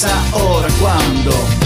Si no es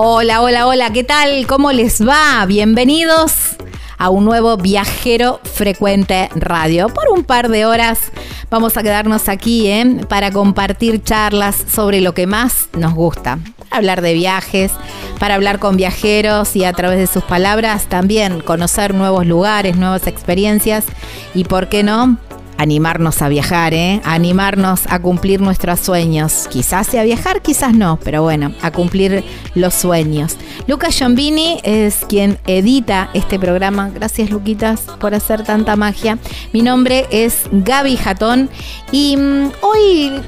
Hola, hola, hola, ¿qué tal? ¿Cómo les va? Bienvenidos a un nuevo Viajero Frecuente Radio. Por un par de horas vamos a quedarnos aquí ¿eh? para compartir charlas sobre lo que más nos gusta. Hablar de viajes, para hablar con viajeros y a través de sus palabras también conocer nuevos lugares, nuevas experiencias y, ¿por qué no? Animarnos a viajar, ¿eh? animarnos a cumplir nuestros sueños. Quizás sea viajar, quizás no, pero bueno, a cumplir los sueños. Lucas Giombini es quien edita este programa. Gracias, Luquitas, por hacer tanta magia. Mi nombre es Gaby Jatón y mm, hoy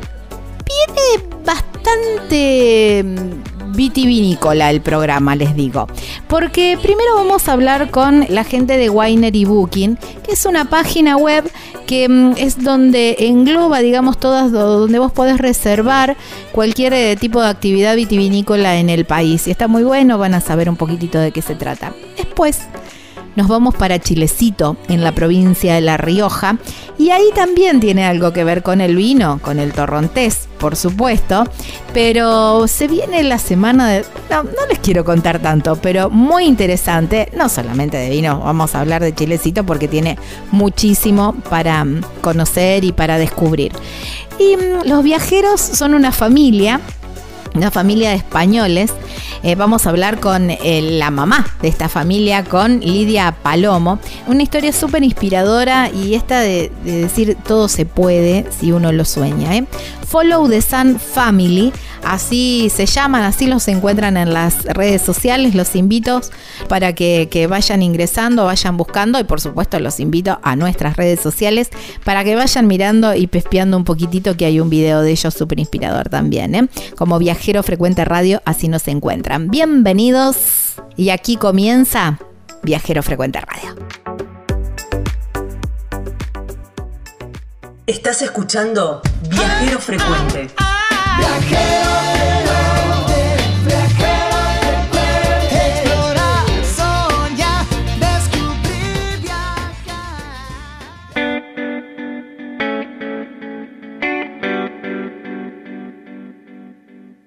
viene bastante mm, vitivinícola el programa, les digo. Porque primero vamos a hablar con la gente de Winery Booking, que es una página web que mm, es donde engloba, digamos, todas, donde vos podés reservar cualquier eh, tipo de actividad vitivinícola en el país. Y está muy bueno, van a saber un poquitito de qué se trata. Después nos vamos para Chilecito, en la provincia de La Rioja, y ahí también tiene algo que ver con el vino, con el torrontés, por supuesto, pero se viene la semana de... No, no les quiero contar tanto, pero muy interesante, no solamente de vino, vamos a hablar de Chilecito porque tiene muchísimo para mm, conocer y para descubrir. Y mm, los viajeros son una familia una familia de españoles. Eh, vamos a hablar con eh, la mamá de esta familia, con Lidia Palomo. Una historia súper inspiradora y esta de, de decir todo se puede si uno lo sueña. ¿eh? Follow the Sun Family, así se llaman, así los encuentran en las redes sociales. Los invito para que, vayan ingresando, vayan buscando y por supuesto los invito a nuestras redes sociales para que vayan mirando y pespeando un poquitito que hay un video de ellos súper inspirador también. ¿eh? Como Viajero Frecuente Radio, así nos encuentran. Bienvenidos y aquí comienza Viajero Frecuente Radio. Estás escuchando Viajero Frecuente. Viajero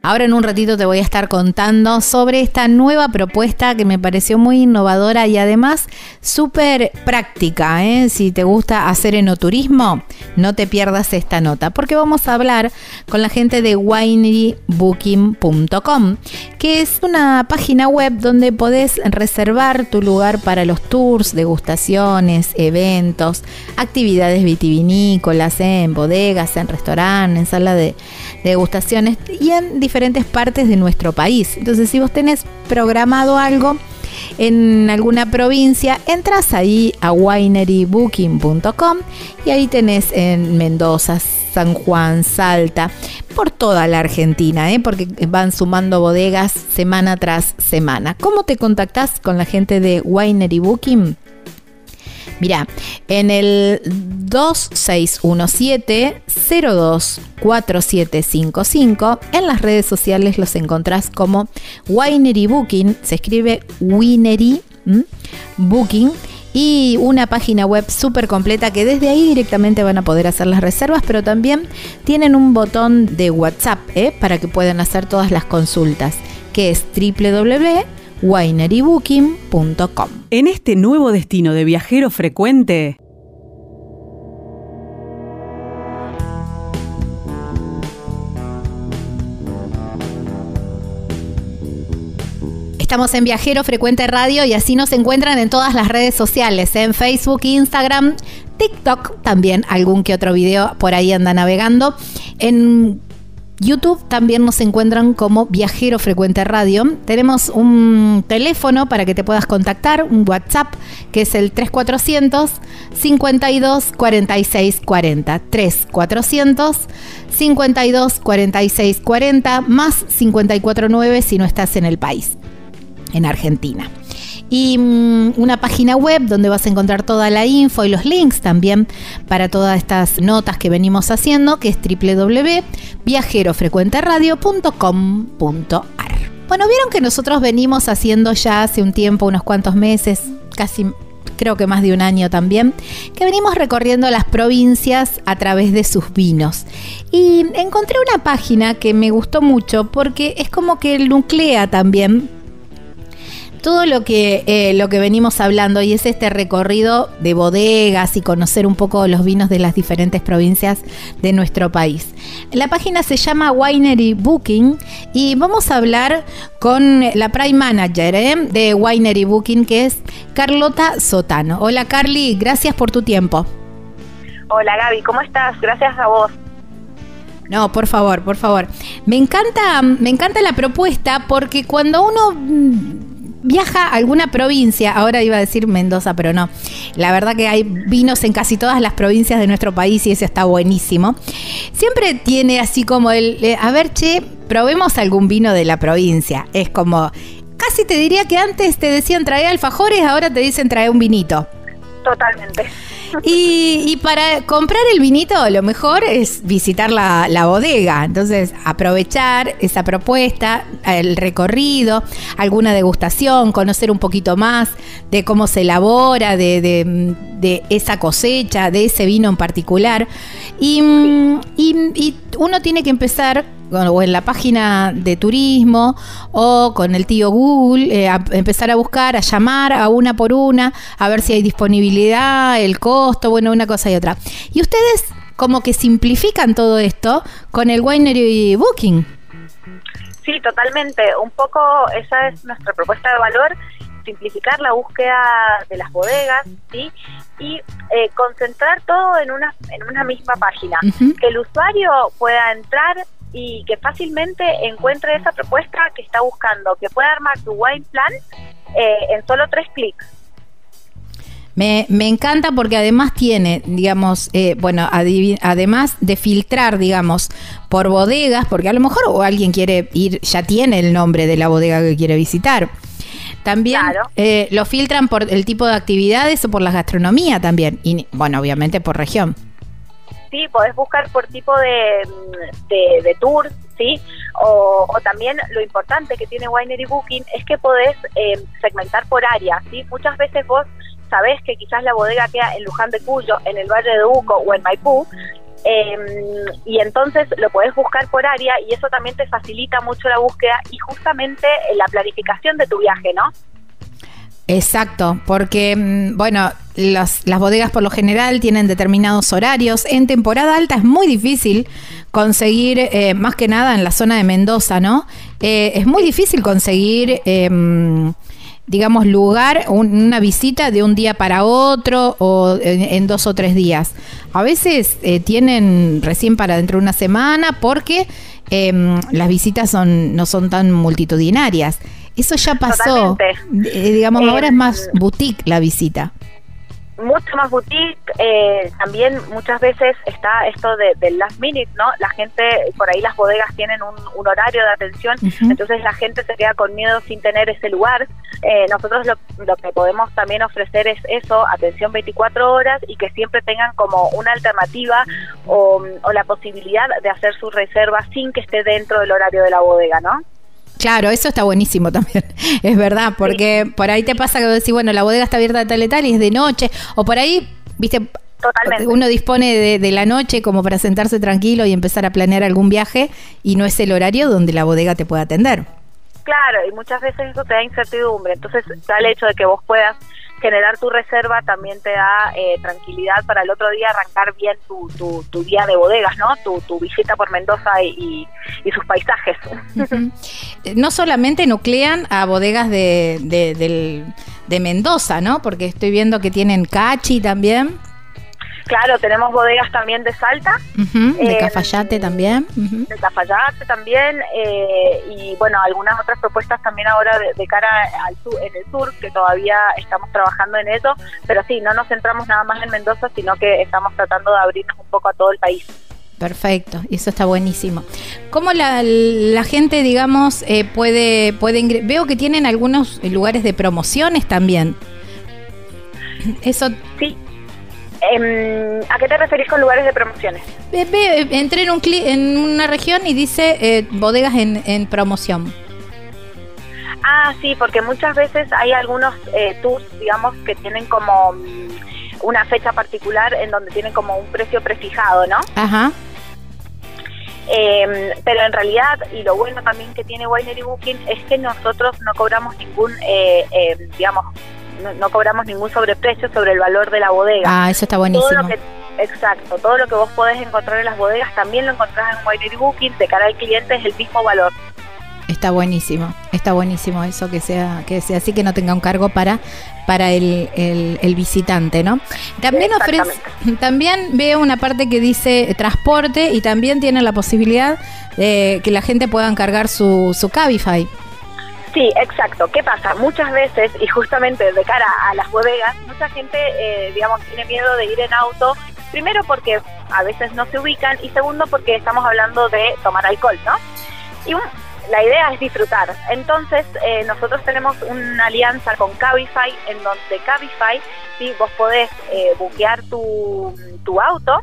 Ahora en un ratito te voy a estar contando sobre esta nueva propuesta que me pareció muy innovadora y además súper práctica. ¿eh? Si te gusta hacer enoturismo, no te pierdas esta nota, porque vamos a hablar con la gente de winerybooking.com, que es una página web donde podés reservar tu lugar para los tours, degustaciones, eventos, actividades vitivinícolas, en bodegas, en restaurantes, en sala de degustaciones y en diferentes partes de nuestro país. Entonces, si vos tenés programado algo en alguna provincia, entras ahí a winerybooking.com y ahí tenés en Mendoza, San Juan, Salta, por toda la Argentina, ¿eh? porque van sumando bodegas semana tras semana. ¿Cómo te contactás con la gente de Winery Booking? Mira, en el 2617-024755, en las redes sociales los encontrás como Winery Booking, se escribe Winery Booking y una página web súper completa que desde ahí directamente van a poder hacer las reservas, pero también tienen un botón de WhatsApp ¿eh? para que puedan hacer todas las consultas, que es www winerybooking.com. En este nuevo destino de viajero frecuente, Estamos en Viajero Frecuente Radio y así nos encuentran en todas las redes sociales, en Facebook, Instagram, TikTok, también algún que otro video por ahí anda navegando. En YouTube también nos encuentran como Viajero Frecuente Radio. Tenemos un teléfono para que te puedas contactar, un WhatsApp, que es el 3400 52 46 40. 3400 52 46 40 más 549 si no estás en el país, en Argentina y mm, una página web donde vas a encontrar toda la info y los links también para todas estas notas que venimos haciendo, que es www.viajerofrecuenteradio.com.ar. Bueno, vieron que nosotros venimos haciendo ya hace un tiempo, unos cuantos meses, casi creo que más de un año también, que venimos recorriendo las provincias a través de sus vinos. Y encontré una página que me gustó mucho porque es como que nuclea también todo lo que, eh, lo que venimos hablando y es este recorrido de bodegas y conocer un poco los vinos de las diferentes provincias de nuestro país. La página se llama Winery Booking y vamos a hablar con la Prime Manager ¿eh? de Winery Booking que es Carlota Sotano. Hola Carly, gracias por tu tiempo. Hola Gaby, ¿cómo estás? Gracias a vos. No, por favor, por favor. Me encanta, me encanta la propuesta porque cuando uno viaja a alguna provincia, ahora iba a decir Mendoza, pero no. La verdad que hay vinos en casi todas las provincias de nuestro país y ese está buenísimo. Siempre tiene así como el, a ver, che, probemos algún vino de la provincia. Es como, casi te diría que antes te decían traer alfajores, ahora te dicen traer un vinito. Totalmente. Y, para comprar el vinito, lo mejor es visitar la, bodega. Entonces, aprovechar esa propuesta, el recorrido, alguna degustación, conocer un poquito más de cómo se elabora, de, esa cosecha, de ese vino en particular. y uno tiene que empezar o en la página de turismo o con el tío Google, eh, empezar a buscar, a llamar a una por una, a ver si hay disponibilidad, el costo, bueno, una cosa y otra. Y ustedes como que simplifican todo esto con el Winery Booking. Sí, totalmente. Un poco esa es nuestra propuesta de valor, simplificar la búsqueda de las bodegas, ¿sí? Y eh, concentrar todo en una, en una misma página. Que el usuario pueda entrar y que fácilmente encuentre esa propuesta que está buscando, que pueda armar tu wine plan eh, en solo tres clics. Me, me, encanta porque además tiene, digamos, eh, bueno, además de filtrar, digamos, por bodegas, porque a lo mejor o alguien quiere ir, ya tiene el nombre de la bodega que quiere visitar. También eh, lo filtran por el tipo de actividades o por la gastronomía también. Y bueno, obviamente por región sí, podés buscar por tipo de, de, tour, ¿sí? O, también lo importante que tiene Winery Booking es que podés eh, segmentar por área, ¿sí? Muchas veces vos sabés que quizás la bodega queda en Luján de Cuyo, en el Valle de Uco o en Maipú, Em, y entonces lo podés buscar por área y eso también te facilita mucho la búsqueda y justamente la planificación de tu viaje, ¿no? Exacto, porque, mm, bueno, las, bodegas por lo general tienen determinados horarios. En temporada alta es muy difícil conseguir, eh, más que nada en la zona de Mendoza, ¿no? Eh, es muy difícil conseguir, eh, digamos, lugar, una visita de un día para otro o en, en dos o tres días. A veces eh, tienen recién para dentro de una semana porque em, las visitas son, no son tan multitudinarias. Eso ya pasó. Eh, digamos, ahora es más boutique la visita mucho más boutique, eh, también muchas veces está esto de, del last minute, ¿no? La gente, por ahí las bodegas tienen un, horario de atención, entonces la gente se queda con miedo sin tener ese lugar. Eh, nosotros lo, lo, que podemos también ofrecer es eso, atención 24 horas y que siempre tengan como una alternativa o, o la posibilidad de hacer su reserva sin que esté dentro del horario de la bodega, ¿no? Claro, eso está buenísimo también, es verdad, porque por ahí te pasa que decís, bueno, la bodega está abierta de tal y tal y es de noche, o por ahí, viste, Totalmente. uno dispone de, de, la noche como para sentarse tranquilo y empezar a planear algún viaje y no es el horario donde la bodega te pueda atender. Claro, y muchas veces eso te da incertidumbre, entonces el hecho de que vos puedas generar tu reserva también te da eh, tranquilidad para el otro día arrancar bien tu, tu, tu día de bodegas, ¿no? Tu, tu visita por Mendoza y, sus paisajes. No solamente nuclean a bodegas de, de, del, de Mendoza, ¿no? Porque estoy viendo que tienen Cachi también. Claro, tenemos bodegas también de Salta. Uh -huh, de eh, Cafayate también. Uh -huh. De Cafayate también. Eh, y bueno, algunas otras propuestas también ahora de, de, cara al sur, en el sur, que todavía estamos trabajando en eso. Pero sí, no nos centramos nada más en Mendoza, sino que estamos tratando de abrirnos un poco a todo el país. Perfecto, y eso está buenísimo. ¿Cómo la, la gente, digamos, eh, puede, puede... Veo que tienen algunos lugares de promociones también. Eso... Sí, ¿A qué te referís con lugares de promociones? entré en, un en una región y dice eh, bodegas en, en, promoción. Ah, sí, porque muchas veces hay algunos eh, tours, digamos, que tienen como mm, una fecha particular en donde tienen como un precio prefijado, ¿no? Ajá. Eh, pero en realidad, y lo bueno también que tiene Winery Booking es que nosotros no cobramos ningún, eh, eh, digamos, no, no, cobramos ningún sobreprecio sobre el valor de la bodega. Ah, eso está buenísimo. Todo que, exacto, todo lo que vos podés encontrar en las bodegas también lo encontrás en Winery Booking, de cara al cliente es el mismo valor. Está buenísimo, está buenísimo eso que sea, que sea así que no tenga un cargo para, para el, el, el visitante, ¿no? También ofrece, también veo una parte que dice transporte y también tiene la posibilidad de que la gente pueda encargar su, su Cabify. Sí, exacto. ¿Qué pasa? Muchas veces, y justamente de cara a las bodegas, mucha gente, eh, digamos, tiene miedo de ir en auto, primero porque a veces no se ubican y segundo porque estamos hablando de tomar alcohol, ¿no? Y un, la idea es disfrutar. Entonces, eh, nosotros tenemos una alianza con Cabify, en donde Cabify, ¿sí? vos podés eh, buquear tu, tu auto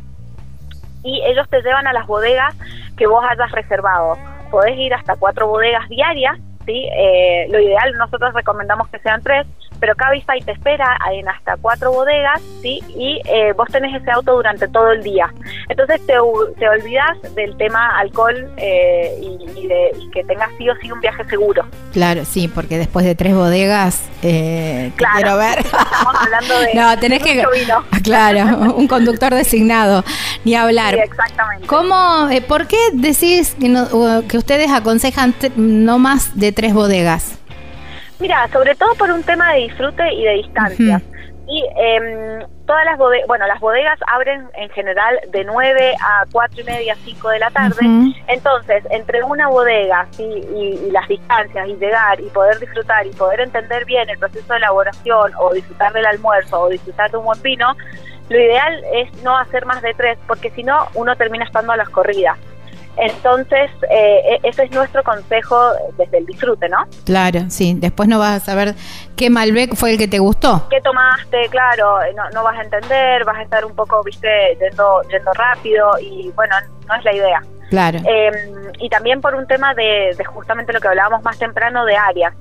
y ellos te llevan a las bodegas que vos hayas reservado. Podés ir hasta cuatro bodegas diarias Eh, lo ideal nosotros recomendamos que sean tres, pero Cabify te espera en hasta cuatro bodegas, ¿sí? Y eh, vos tenés ese auto durante todo el día. Entonces te, te olvidas del tema alcohol eh, y, y, de, y, que tengas sí o sí un viaje seguro. Claro, sí, porque después de tres bodegas, eh, claro, quiero ver. Estamos hablando de. no, tenés que. Vino. Claro, un conductor designado, ni hablar. Sí, exactamente. ¿Cómo, eh, ¿Por qué decís que, no, que ustedes aconsejan no más de tres bodegas? Mira, sobre todo por un tema de disfrute y de distancia. Uh -huh. Y eh, todas las bodegas, bueno, las bodegas abren en general de 9 a 4 y media, 5 de la tarde. Uh -huh. Entonces, entre una bodega ¿sí? y, y, las distancias y llegar y poder disfrutar y poder entender bien el proceso de elaboración o disfrutar del almuerzo o disfrutar de un buen vino, lo ideal es no hacer más de tres, porque si no, uno termina estando a las corridas. Entonces, eh, ese es nuestro consejo desde el disfrute, ¿no? Claro, sí. Después no vas a saber qué Malbec fue el que te gustó. ¿Qué tomaste? Claro, no, no vas a entender, vas a estar un poco, viste, yendo, yendo rápido y bueno, no es la idea. Claro. Eh, y también por un tema de, de justamente lo que hablábamos más temprano de áreas.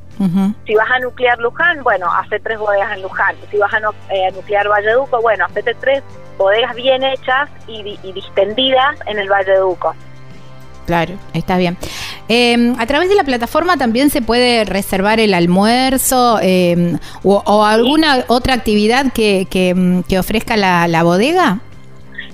Si vas a nuclear Luján, bueno, hace tres bodegas en Luján. Si vas a, nu- eh, a nuclear Valleduco, bueno, hacete tres bodegas bien hechas y, y distendidas en el Valleduco. Claro, está bien. Eh, a través de la plataforma también se puede reservar el almuerzo eh, o, o alguna otra actividad que, que, mm, que ofrezca la, la bodega.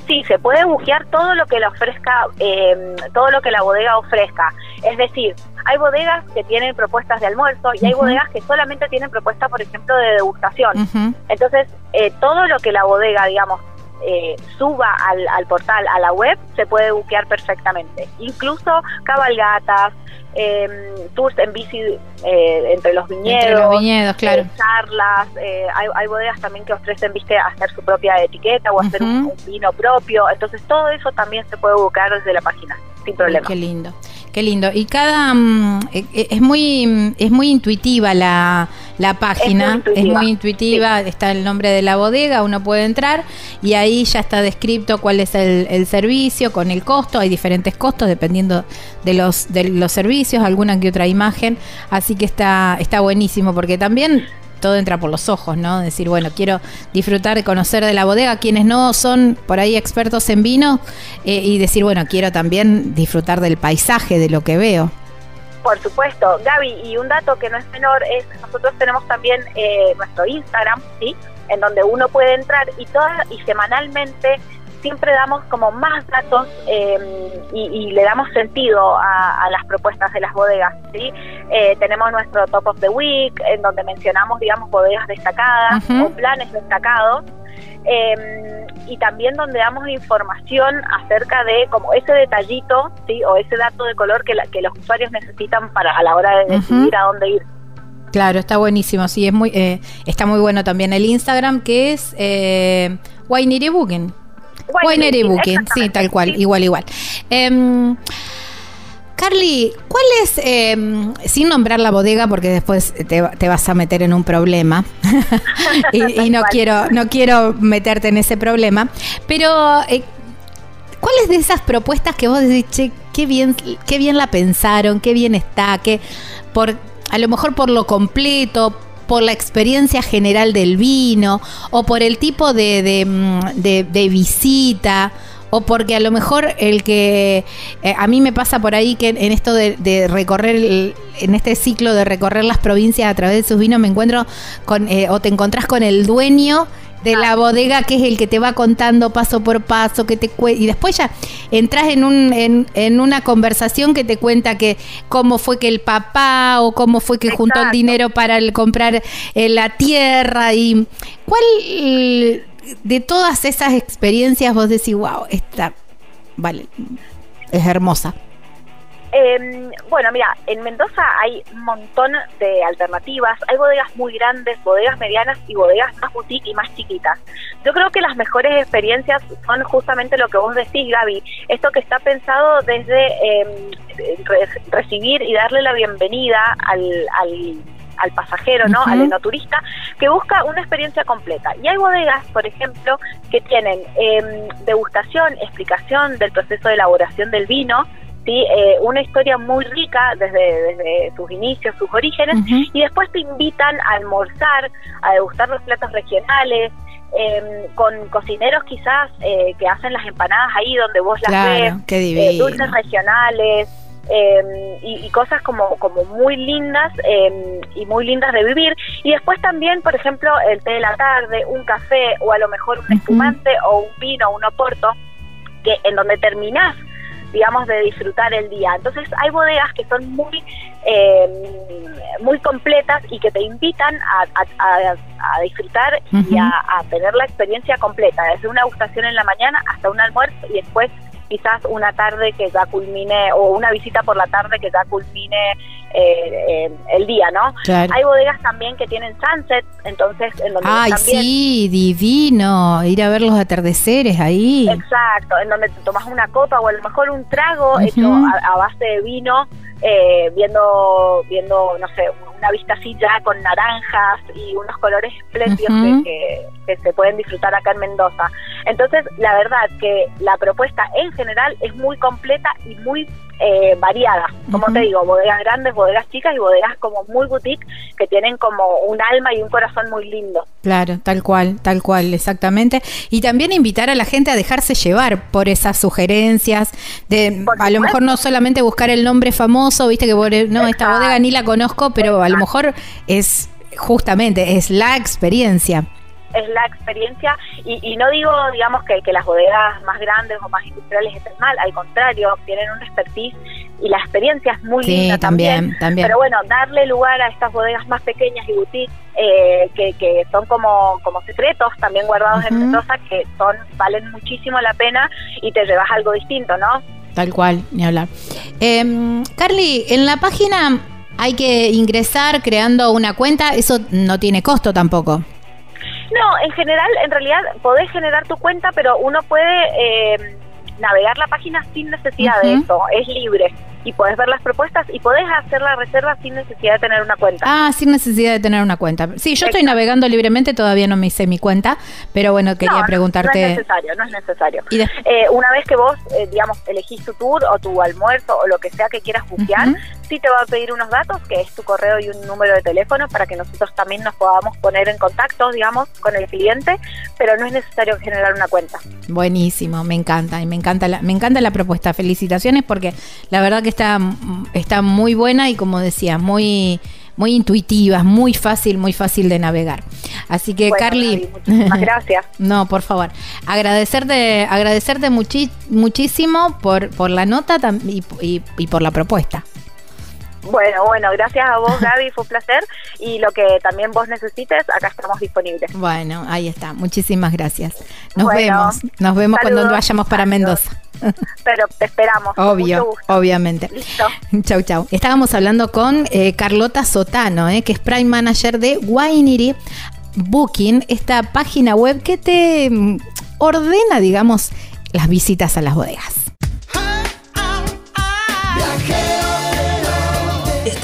Sí, se puede buquear todo lo que le ofrezca, eh, todo lo que la bodega ofrezca. Es decir, hay bodegas que tienen propuestas de almuerzo y hay bodegas que solamente tienen propuestas, por ejemplo, de degustación. Entonces, eh, todo lo que la bodega, digamos, eh, suba al, al portal, a la web, se puede buquear perfectamente. Incluso cabalgatas, eh, tours en bici eh, entre los viñedos. Entre los viñedos, claro. eh, charlas, eh, hay, hay bodegas también que ofrecen, viste, hacer su propia etiqueta o hacer un, vino propio. Entonces, todo eso también se puede buscar desde la página, sin problema. Qué lindo, qué lindo. Y cada mm, eh, eh, es muy es muy intuitiva la, la página, Es muy intuitiva, intuitiva, está el nombre de la bodega, uno puede entrar y ahí ya está descrito cuál es el, el servicio con el costo, hay diferentes costos dependiendo de los de los servicios, alguna que otra imagen, así que está está buenísimo porque también todo entra por los ojos, ¿no? Decir, bueno, quiero disfrutar, conocer de la bodega, quienes no son por ahí expertos en vino, eh, y decir, bueno, quiero también disfrutar del paisaje, de lo que veo. Por supuesto, Gaby, y un dato que no es menor es nosotros tenemos también eh, nuestro Instagram, ¿sí? En donde uno puede entrar y toda, y semanalmente siempre damos como más datos eh, y, y le damos sentido a, a las propuestas de las bodegas, ¿sí? Eh, tenemos nuestro Top of the Week, en donde mencionamos, digamos, bodegas destacadas o planes destacados. eh, y también donde damos información acerca de como ese detallito, ¿sí? O ese dato de color que, la- que los usuarios necesitan para a la hora de decidir a dónde ir. Claro, está buenísimo, sí, es muy, eh, está muy bueno también el Instagram, que es eh, Winery Booking. Winery Booking, sí, tal cual, Sí. igual, igual. Em, Carly, ¿cuál es, em, sin nombrar la bodega, porque después te, te vas a meter en un problema, y, y no quiero, no quiero meterte en ese problema, pero eh, ¿cuáles de esas propuestas que vos decís, che, qué bien, qué bien la pensaron, qué bien está, que por, a lo mejor por lo completo, por la experiencia general del vino, o por el tipo de, de, mm, de- visita, o porque a lo mejor el que eh, a mí me pasa por ahí que en, en esto de, de recorrer, el- en este ciclo de recorrer las provincias a través de sus vinos, me encuentro con, eh, o te encontrás con el dueño de la bodega que es el que te va contando paso por paso que te y después ya entras en un en, en una conversación que te cuenta que cómo fue que el papá o cómo fue que juntó el dinero para el comprar eh, la tierra y cuál eh, de todas esas experiencias vos decís wow esta vale es hermosa Eh, bueno, mira, en Mendoza hay un montón de alternativas. Hay bodegas muy grandes, bodegas medianas y bodegas más boutique y más chiquitas. Yo creo que las mejores experiencias son justamente lo que vos decís, Gaby. Esto que está pensado desde eh, re- recibir y darle la bienvenida al, al, al pasajero, ¿no? Al enoturista, que busca una experiencia completa. Y hay bodegas, por ejemplo, que tienen eh, degustación, explicación del proceso de elaboración del vino, ¿sí? Eh, una historia muy rica desde, desde sus inicios, sus orígenes, y después te invitan a almorzar, a degustar los platos regionales, eh, con cocineros quizás eh, que hacen las empanadas ahí donde vos las Claro, ves, eh, dulces regionales. eh, y, y cosas como, como muy lindas eh, y muy lindas de vivir y después también por ejemplo el té de la tarde un café o a lo mejor un espumante o un vino un oporto que en donde terminás digamos de disfrutar el día. Entonces hay bodegas que son muy eh, muy completas y que te invitan a, a- a- a disfrutar y a tener la experiencia completa desde una gustación en la mañana hasta un almuerzo y después quizás una tarde que ya culmine o una visita por la tarde que ya culmine eh, eh, el día, ¿no? Claro. Hay bodegas también que tienen sunset, entonces en donde Ay, también sí, divino. Ir a ver los atardeceres ahí. Exacto, en donde te tomas una copa o a lo mejor un trago hecho a, a base de vino, eh, viendo, viendo, no sé, una vista así ya con naranjas y unos colores espléndidos Ujú. que, que- que se pueden disfrutar acá en Mendoza. Entonces, la verdad que la propuesta en general es muy completa y muy eh, variada, como te digo, bodegas grandes, bodegas chicas y bodegas como muy boutique que tienen como un alma y un corazón muy lindo. Claro, tal cual, tal cual, exactamente. Y también invitar a la gente a dejarse llevar por esas sugerencias, de a lo mejor no solamente buscar el nombre famoso, viste que no, esta bodega ni la conozco, pero a lo mejor es justamente, es la experiencia es la experiencia y, no digo, digamos, que, que, las bodegas más grandes o más industriales estén mal, al contrario, tienen un expertise y la experiencia es muy linda también, también, Pero bueno, darle lugar a estas bodegas más pequeñas y boutiques eh, que, que, son como, como secretos también guardados en Mendoza, que son valen muchísimo la pena y te llevas algo distinto, ¿no? Tal cual, ni hablar. Eh, Carly, en la página hay que ingresar creando una cuenta, eso no tiene costo tampoco. No, en general, en realidad podés generar tu cuenta, pero uno puede eh, navegar la página sin necesidad de eso, es libre y podés ver las propuestas y podés hacer la reserva sin necesidad de tener una cuenta. Ah, sin necesidad de tener una cuenta. Sí, yo estoy navegando libremente, todavía no me hice mi cuenta, pero bueno, quería preguntarte. No es necesario, no es necesario. Eh, una vez que vos, eh, digamos, elegís tu tour o tu almuerzo o lo que sea que quieras buquear, sí te va a pedir unos datos, que es tu correo y un número de teléfono, para que nosotros también nos podamos poner en contacto, digamos, con el cliente, pero no es necesario generar una cuenta. Buenísimo, me encanta, y me encanta la, me encanta la propuesta. Felicitaciones porque la verdad que está, está muy buena y como decía, muy muy intuitiva, muy fácil, muy fácil de navegar. Así que, Carly. muchísimas gracias. no, por favor. Agradecerte, agradecerte muchísimo por, por la nota y, y por la propuesta. Bueno, bueno, gracias a vos, Gaby, fue un placer. Y lo que también vos necesites, acá estamos disponibles. Bueno, ahí está. Muchísimas gracias. Nos vemos. Nos vemos cuando vayamos para Mendoza. Pero te esperamos. Obvio, obviamente. Listo. Chau, chau. Estábamos hablando con eh, Carlota Sotano, eh, que es Prime Manager de Winery Booking, esta página web que te mm, ordena, digamos, las visitas a las bodegas.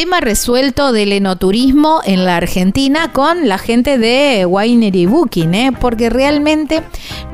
Tema resuelto del enoturismo en la Argentina con la gente de Winery Booking, ¿eh? porque realmente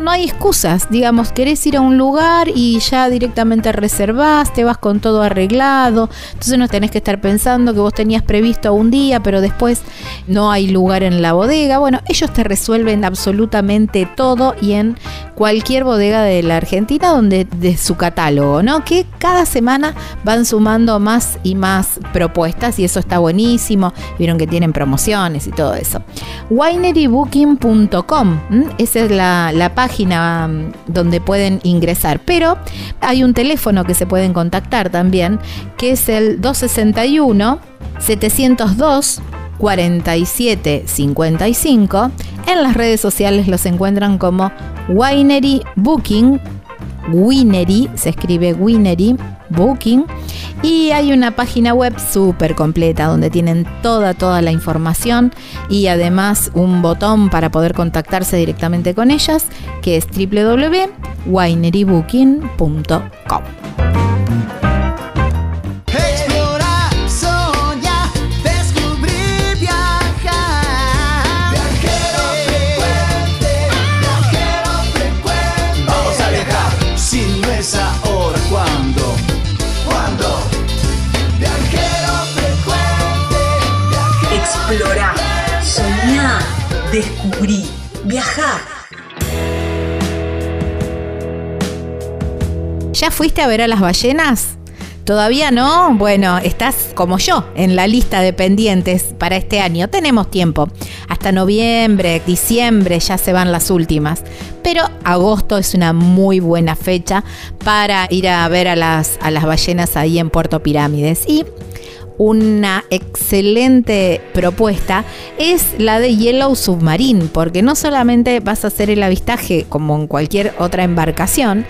no hay excusas. Digamos, querés ir a un lugar y ya directamente reservás, te vas con todo arreglado, entonces no tenés que estar pensando que vos tenías previsto un día, pero después no hay lugar en la bodega. Bueno, ellos te resuelven absolutamente todo y en cualquier bodega de la Argentina donde de su catálogo, ¿no? Que cada semana van sumando más y más propuestas y eso está buenísimo. Vieron que tienen promociones y todo eso. winerybooking.com, esa es la, la página mm, donde pueden ingresar. Pero hay un teléfono que se pueden contactar también, que es el 261 702 4755. En las redes sociales los encuentran como Winery Booking. Winery, se escribe Winery Booking. Y hay una página web súper completa donde tienen toda, toda la información y además un botón para poder contactarse directamente con ellas, que es www.winerybooking.com. descubrí, viajar. ¿Ya fuiste a ver a las ballenas? ¿Todavía no? Bueno, estás como yo en la lista de pendientes para este año. Tenemos tiempo. Hasta noviembre, diciembre ya se van las últimas. Pero agosto es una muy buena fecha para ir a ver a las, a las ballenas ahí en Puerto Pirámides. Y una excelente propuesta es la de Yellow Submarine, porque no solamente vas a hacer el avistaje como en cualquier otra embarcación,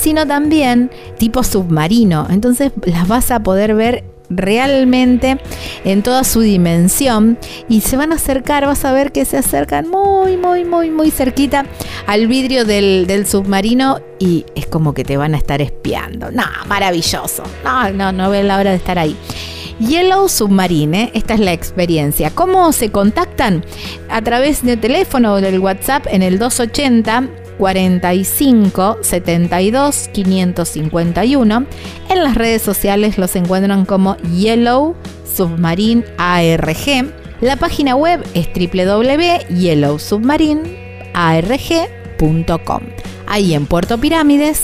sino también tipo submarino. Entonces las vas a poder ver realmente en toda su dimensión y se van a acercar, vas a ver que se acercan muy, muy, muy, muy cerquita al vidrio del, submarino y es como que te van a estar espiando. No, maravilloso. No, no, no veo la hora de estar ahí. Yellow Submarine, esta es la experiencia. ¿Cómo se contactan? A través de teléfono o del WhatsApp en el 280 45 72 551. En las redes sociales los encuentran como Yellow Submarine ARG. La página web es www.yellowsubmarinearg.com. Ahí en Puerto Pirámides,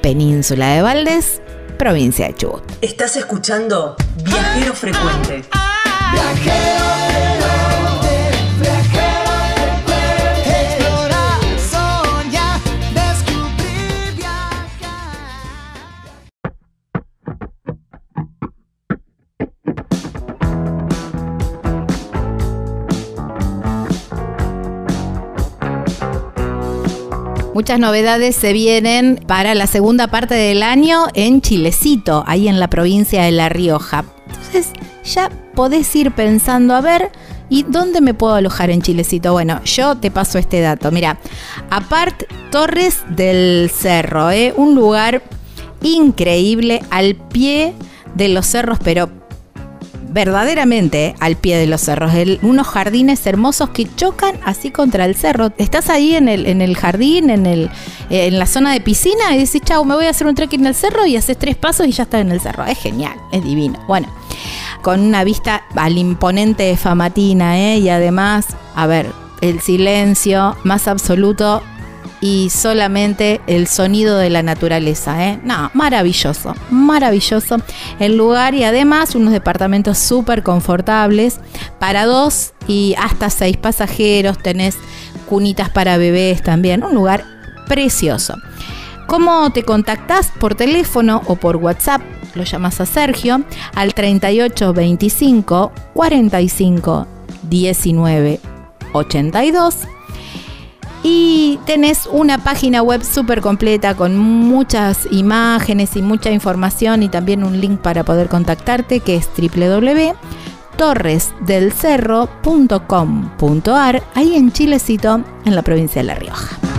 Península de Valdés, provincia de Chubut. Estás escuchando Viajero Frecuente. Muchas novedades se vienen para la segunda parte del año en Chilecito, ahí en la provincia de La Rioja. Entonces ya podés ir pensando a ver ¿Y dónde me puedo alojar en Chilecito? Bueno, yo te paso este dato. Mira, apart Torres del Cerro, ¿eh? un lugar increíble al pie de los cerros, pero verdaderamente al pie de los cerros, unos jardines hermosos que chocan así contra el cerro. Estás ahí en el, en el jardín, en, el, eh, en la zona de piscina y decís, chau, me voy a hacer un trekking en el cerro y haces tres pasos y ya estás en el cerro. Es genial, es divino. Bueno, con una vista al imponente de Famatina, ¿eh? y además, a ver, el silencio más absoluto y solamente el sonido de la naturaleza. ¿eh? No, maravilloso, maravilloso el lugar y además unos departamentos súper confortables para dos y hasta seis pasajeros. Tenés cunitas para bebés también. Un lugar precioso. ¿Cómo te contactás? Por teléfono o por WhatsApp. Lo llamas a Sergio al 38 25 45 19 82 y tenés una página web súper completa con muchas imágenes y mucha información y también un link para poder contactarte que es www.torresdelcerro.com.ar, ahí en Chilecito, en la provincia de La Rioja.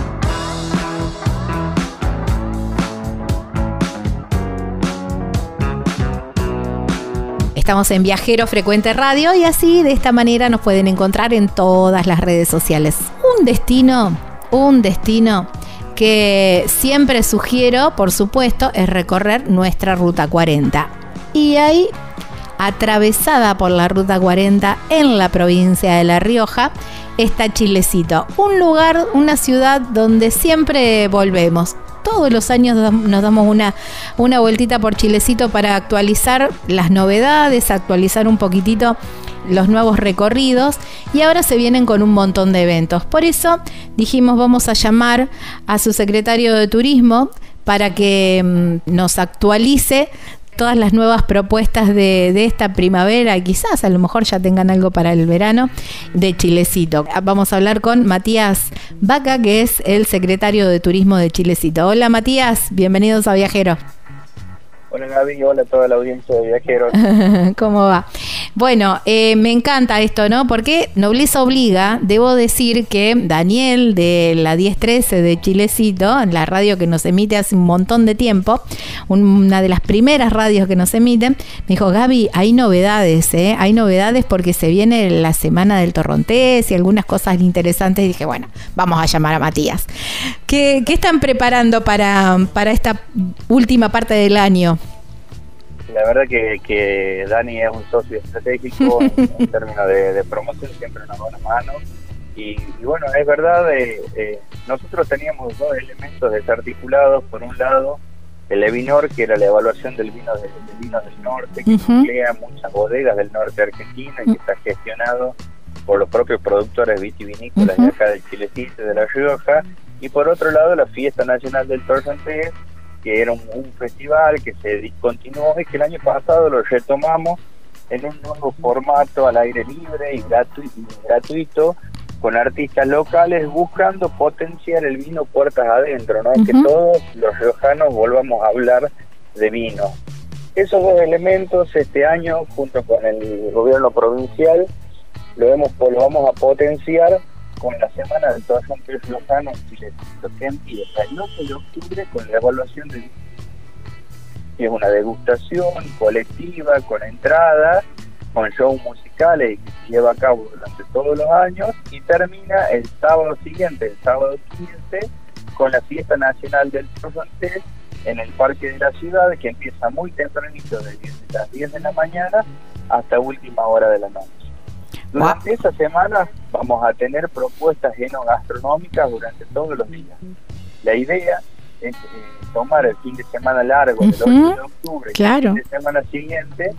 Estamos en Viajero Frecuente Radio y así de esta manera nos pueden encontrar en todas las redes sociales. Un destino, un destino que siempre sugiero, por supuesto, es recorrer nuestra Ruta 40. Y ahí, atravesada por la Ruta 40 en la provincia de La Rioja, está Chilecito, un lugar, una ciudad donde siempre volvemos todos los años nos damos una, una vueltita por Chilecito para actualizar las novedades, actualizar un poquitito los nuevos recorridos y ahora se vienen con un montón de eventos. Por eso dijimos vamos a llamar a su secretario de turismo para que mm, nos actualice todas las nuevas propuestas de, esta primavera, quizás a lo mejor ya tengan algo para el verano, de Chilecito. Vamos a hablar con Matías Vaca, que es el secretario de Turismo de Chilecito. Hola Matías, bienvenidos a Viajero. Hola Gaby, hola a toda la audiencia de Viajeros. ¿Cómo va? Bueno, eh, me encanta esto, ¿no? Porque Nobleza Obliga, debo decir que Daniel de la 1013 de Chilecito, la radio que nos emite hace un montón de tiempo, una de las primeras radios que nos emiten, me dijo, Gaby, hay novedades, ¿eh? Hay novedades porque se viene la semana del Torrontés y algunas cosas interesantes. Y dije, bueno, vamos a llamar a Matías. ¿Qué, qué están preparando para, para esta última parte del año? La verdad que, que Dani es un socio estratégico en, términos de, promoción, siempre nos da una mano. Y, bueno, es verdad, eh, eh, nosotros teníamos dos elementos desarticulados. Por un lado, el Evinor, que era la evaluación del vino, del vino del norte, que emplea muchas bodegas del norte argentino y que está gestionado por los propios productores vitivinícolas de acá del Chilecito de La Rioja. Y por otro lado, la Fiesta Nacional del Torrentés, que era un, festival que se discontinuó y que el año pasado lo retomamos en un nuevo formato al aire libre y gratuito, con artistas locales buscando potenciar el vino puertas adentro, ¿no? que todos los riojanos volvamos a hablar de vino. Esos dos elementos este año, junto con el gobierno provincial, lo, hemos, lo vamos a potenciar con la semana del Torrente Riojano en Chile, que empieza el 12 de octubre con la evaluación de es una degustación colectiva con entrada, con shows musicales que se lleva a cabo durante todos los años y termina el sábado siguiente, el sábado 15, con la fiesta nacional del Torrontés en el Parque de la Ciudad, que empieza muy tempranito, desde las 10 de la mañana hasta última hora de la noche. Durante esa semana vamos a tener propuestas gastronómicas durante todos los días. La idea es eh, tomar el fin de semana largo del 8 de octubre claro. y el fin de semana siguiente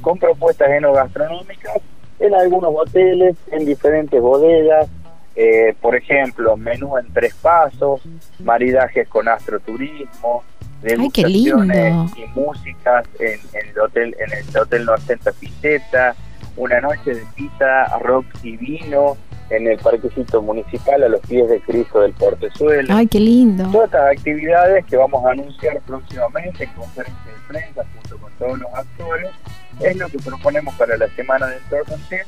con propuestas gastronómicas en algunos hoteles, en diferentes bodegas, eh, por ejemplo, menú en tres pasos, maridajes con astroturismo, degustaciones y músicas en, el hotel en el hotel 90 Piseta, una noche de pizza, rock y vino en el parquecito municipal a los pies de Cristo del Portezuelo. Ay, qué lindo. Todas estas actividades que vamos a anunciar próximamente en conferencia de prensa junto con todos los actores es lo que proponemos para la semana del Torrente,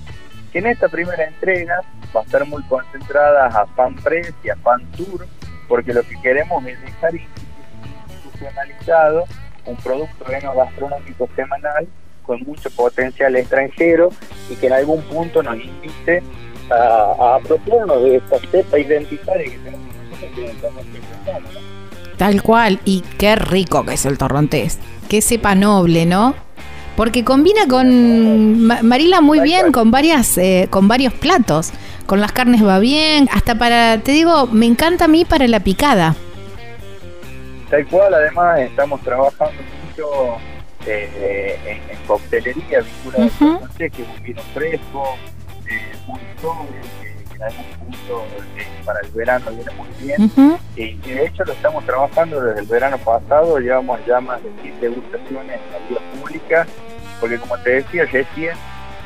que en esta primera entrega va a estar muy concentrada a Fan Press y a Fan Tour, porque lo que queremos es dejar institucionalizado un producto gastronómico semanal con mucho potencial extranjero y que en algún punto nos invite a, a apropiarnos de esta cepa identitaria que tenemos nosotros Tal cual, y qué rico que es el torrontés, qué cepa noble, ¿no? Porque combina con Marila muy bien con varias eh, con varios platos. Con las carnes va bien, hasta para, te digo, me encanta a mí para la picada. Tal cual, además estamos trabajando mucho eh, en, en, coctelería vinculada uh que es un vino fresco, eh, muy sobre, que, en algún punto eh, para el verano viene muy bien. y, de hecho lo estamos trabajando desde el verano pasado, llevamos ya más de 10 degustaciones en la vía pública, porque como te decía recién,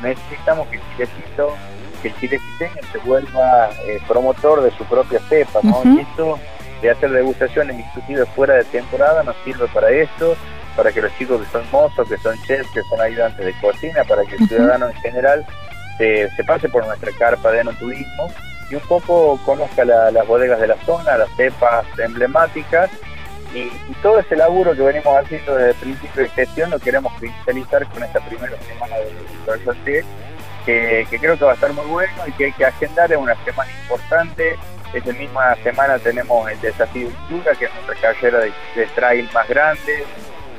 necesitamos que el chilecito, que el chileciteño se vuelva eh, promotor de su propia cepa, ¿no? Y esto de hacer degustaciones inclusive fuera de temporada nos sirve para esto para que los chicos que son mozos, que son chefs, que son ayudantes de cocina, para que el ciudadano en general se, pase por nuestra carpa de enoturismo y un poco conozca las bodegas de la zona, las cepas emblemáticas y, todo ese laburo que venimos haciendo desde el principio de gestión lo queremos cristalizar con esta primera semana de que, que creo que va a estar muy bueno y que hay que agendar, es una semana importante. Esa misma semana tenemos el desafío Cultura, que es nuestra carrera de, de trail más grande,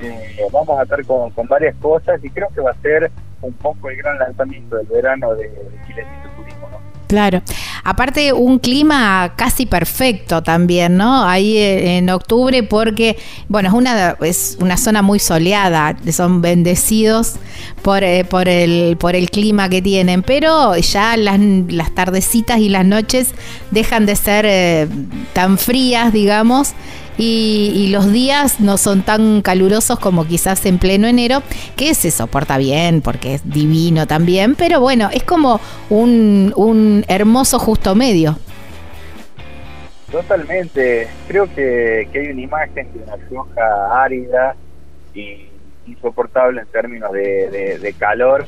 eh, vamos a estar con, varias cosas y creo que va a ser un poco el gran lanzamiento del verano de, de Turismo, ¿no? Claro. Aparte, un clima casi perfecto también, ¿no? Ahí eh, en octubre, porque, bueno, es una, es una zona muy soleada, son bendecidos por, eh, por, el, por el clima que tienen, pero ya las, las tardecitas y las noches dejan de ser tan frías, digamos, y, los días no son tan calurosos como quizás en pleno enero, que se soporta bien porque es divino también, pero bueno, es como un, un hermoso justo medio. Totalmente, creo que, hay una imagen de una Rioja árida y insoportable en términos de, calor,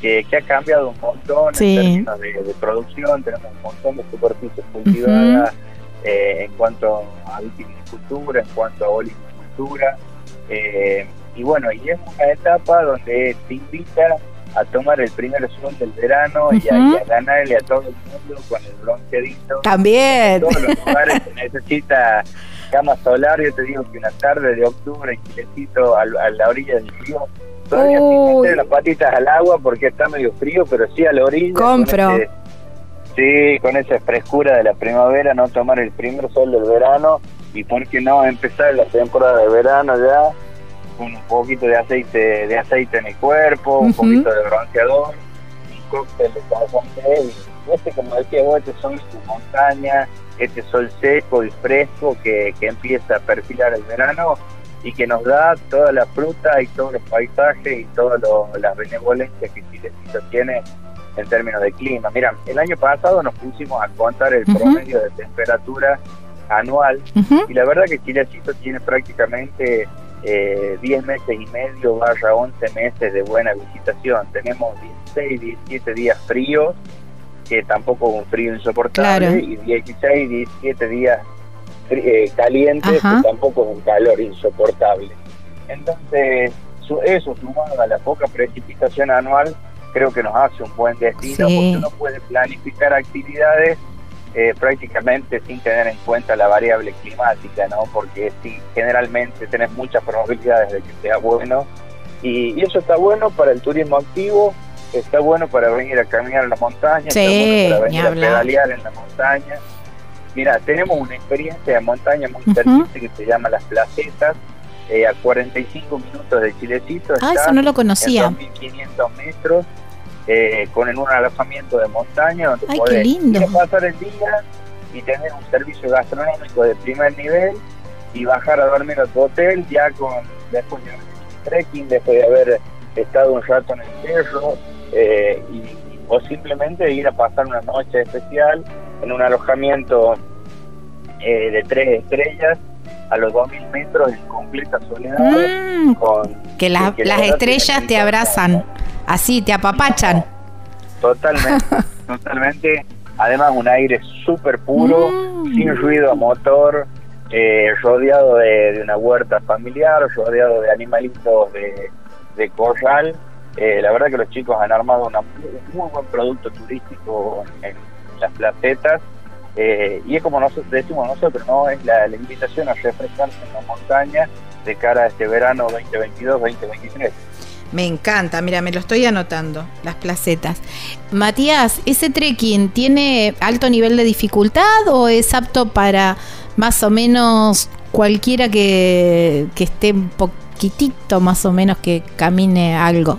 que, ha cambiado un montón en términos de, producción, tenemos un montón de superficies cultivadas. Eh, en cuanto a viticultura, en cuanto a olivicultura. Eh, y bueno, y es una etapa donde te invita a tomar el primer sol del verano y, a, ganarle a todo el mundo con el bronceadito. También. En todos los lugares se necesita cama solar. Yo te digo que una tarde de octubre, quilecito a, la orilla del río, todavía sin meter las patitas al agua porque está medio frío, pero sí a la orilla. Compro. Sí, con esa frescura de la primavera, no tomar el primer sol del verano y por qué no empezar la temporada de verano ya con un poquito de aceite de aceite en el cuerpo, un poquito de bronceador, un cóctel de y este como decía vos, este sol de montaña, este sol seco y fresco que, que empieza a perfilar el verano, y que nos da toda la fruta y todos los paisajes y todas las benevolencias que Chilecito tiene en términos de clima. Mira, el año pasado nos pusimos a contar el promedio de temperatura anual y la verdad que Chilecito tiene prácticamente eh, 10 meses y medio barra 11 meses de buena visitación. Tenemos 16, 17 días fríos, que tampoco un frío insoportable, y 16, 17 días eh, calientes, que tampoco es un calor insoportable. Entonces, eso sumado a la poca precipitación anual, creo que nos hace un buen destino, porque uno puede planificar actividades eh, prácticamente sin tener en cuenta la variable climática, ¿no? Porque si generalmente tenés muchas probabilidades de que sea bueno y, eso está bueno para el turismo activo, está bueno para venir a caminar en la montaña, está bueno para venir a pedalear en la montaña. Mira, tenemos una experiencia de montaña muy interesante que se llama Las Placetas, eh, a 45 minutos de Chilecito. Ah, eso no lo conocía. En 2.500 metros eh, con un alojamiento de montaña donde Ay, podés pasar el día y tener un servicio gastronómico de primer nivel y bajar a dormir a tu hotel ya con después de trekking, después de haber estado un rato en el cerro eh, y, o simplemente ir a pasar una noche especial en un alojamiento eh, de tres estrellas a los 2000 metros en completa soledad. Mm, que, las estrellas te abrazan. Así, te apapachan. Totalmente, totalmente. Además, un aire súper puro, mm. sin ruido a motor, eh, rodeado de, una huerta familiar, rodeado de animalitos de, de corral. Eh, la verdad que los chicos han armado un muy buen producto turístico en, las placetas. Eh, y es como nosotros decimos nosotros, ¿no? Es la, invitación a refrescarse en la montaña de cara a este verano 2022-2023. Me encanta, mira, me lo estoy anotando, las placetas. Matías, ¿ese trekking tiene alto nivel de dificultad o es apto para más o menos cualquiera que, esté un poquitito más o menos que camine algo?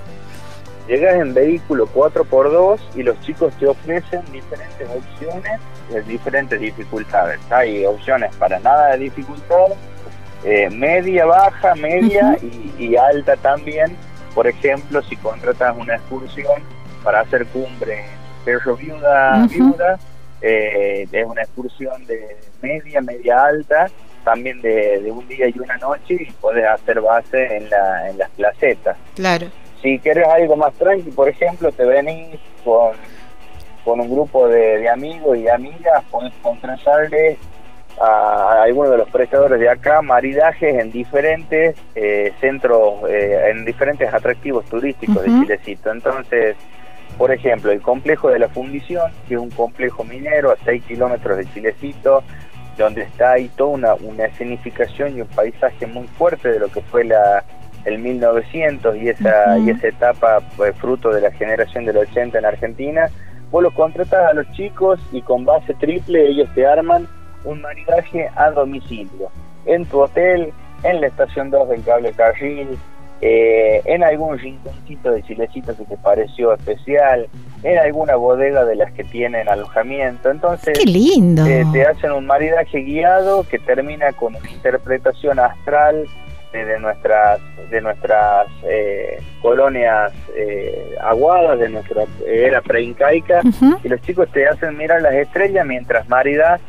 Llegas en vehículo 4x2 y los chicos te ofrecen diferentes opciones de diferentes dificultades. Hay opciones para nada de dificultad, eh, media, baja, media y alta también por ejemplo, si contratas una excursión para hacer cumbre en Cerro Viuda, Viuda eh, es una excursión de media, media alta, también de, un día y una noche y puedes hacer base en, la, en las placetas. Claro. Si quieres algo más tranqui, por ejemplo, te venís con, con un grupo de, de amigos y amigas, puedes contratarle a, algunos de los prestadores de acá maridajes en diferentes eh, centros, eh, en diferentes atractivos turísticos de Chilecito. Entonces, por ejemplo, el complejo de la Fundición, que es un complejo minero a 6 kilómetros de Chilecito, donde está ahí toda una, una escenificación y un paisaje muy fuerte de lo que fue la, el 1900 y esa, y esa etapa pues, fruto de la generación del 80 en Argentina. Vos los contratás a los chicos y con base triple ellos te arman un maridaje a domicilio, en tu hotel, en la estación 2 del cable carril, eh, en algún rinconcito de chilecito que te pareció especial, en alguna bodega de las que tienen alojamiento. Entonces, ¡Qué lindo! Eh, te hacen un maridaje guiado que termina con una interpretación astral de, nuestras de nuestras eh, colonias aguadas, de nuestra era preincaica, y los chicos te hacen mirar las estrellas mientras maridas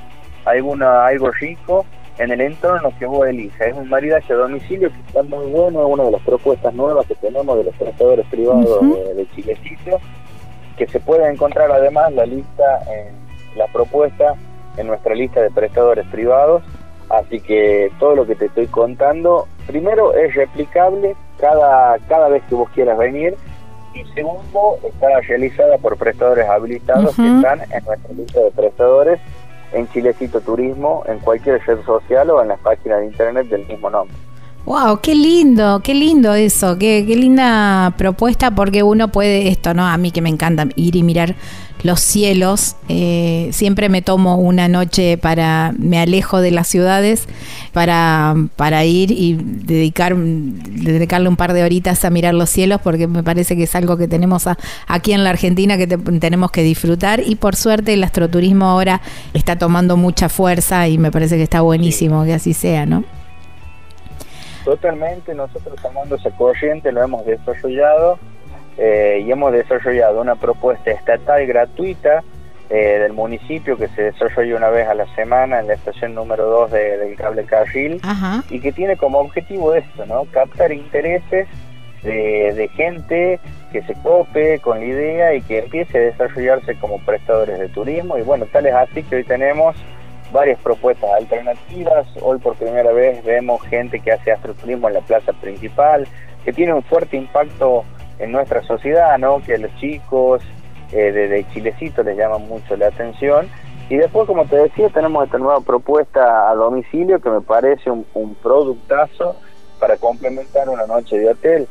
alguna, algo rico en el entorno que vos elijas. Es un maridaje a domicilio que está muy bueno, es una de las propuestas nuevas que tenemos de los prestadores privados de, de, Chilecito, que se puede encontrar además la lista, en, la propuesta en nuestra lista de prestadores privados. Así que todo lo que te estoy contando, primero es replicable cada, cada vez que vos quieras venir y segundo está realizada por prestadores habilitados que están en nuestra lista de prestadores en Chilecito Turismo, en cualquier red social o en las páginas de internet del mismo nombre. Wow, qué lindo, qué lindo eso, qué, qué linda propuesta porque uno puede esto, ¿no? A mí que me encanta ir y mirar los cielos. Eh, siempre me tomo una noche para, me alejo de las ciudades para, para ir y dedicar, dedicarle un par de horitas a mirar los cielos porque me parece que es algo que tenemos aquí en la Argentina que tenemos que disfrutar y por suerte el astroturismo ahora está tomando mucha fuerza y me parece que está buenísimo que así sea, ¿no? Totalmente, nosotros tomando esa corriente lo hemos desarrollado eh, y hemos desarrollado una propuesta estatal gratuita eh, del municipio que se desarrolla una vez a la semana en la estación número 2 del cable carril y que tiene como objetivo esto, ¿no? Captar intereses de, de, gente que se cope con la idea y que empiece a desarrollarse como prestadores de turismo y bueno, tal es así que hoy tenemos varias propuestas alternativas. Hoy por primera vez vemos gente que hace astroturismo en la plaza principal, que tiene un fuerte impacto en nuestra sociedad, ¿no? Que a los chicos eh, de, Chilecito les llama mucho la atención. Y después, como te decía, tenemos esta nueva propuesta a domicilio que me parece un, un productazo para complementar una noche de hotel.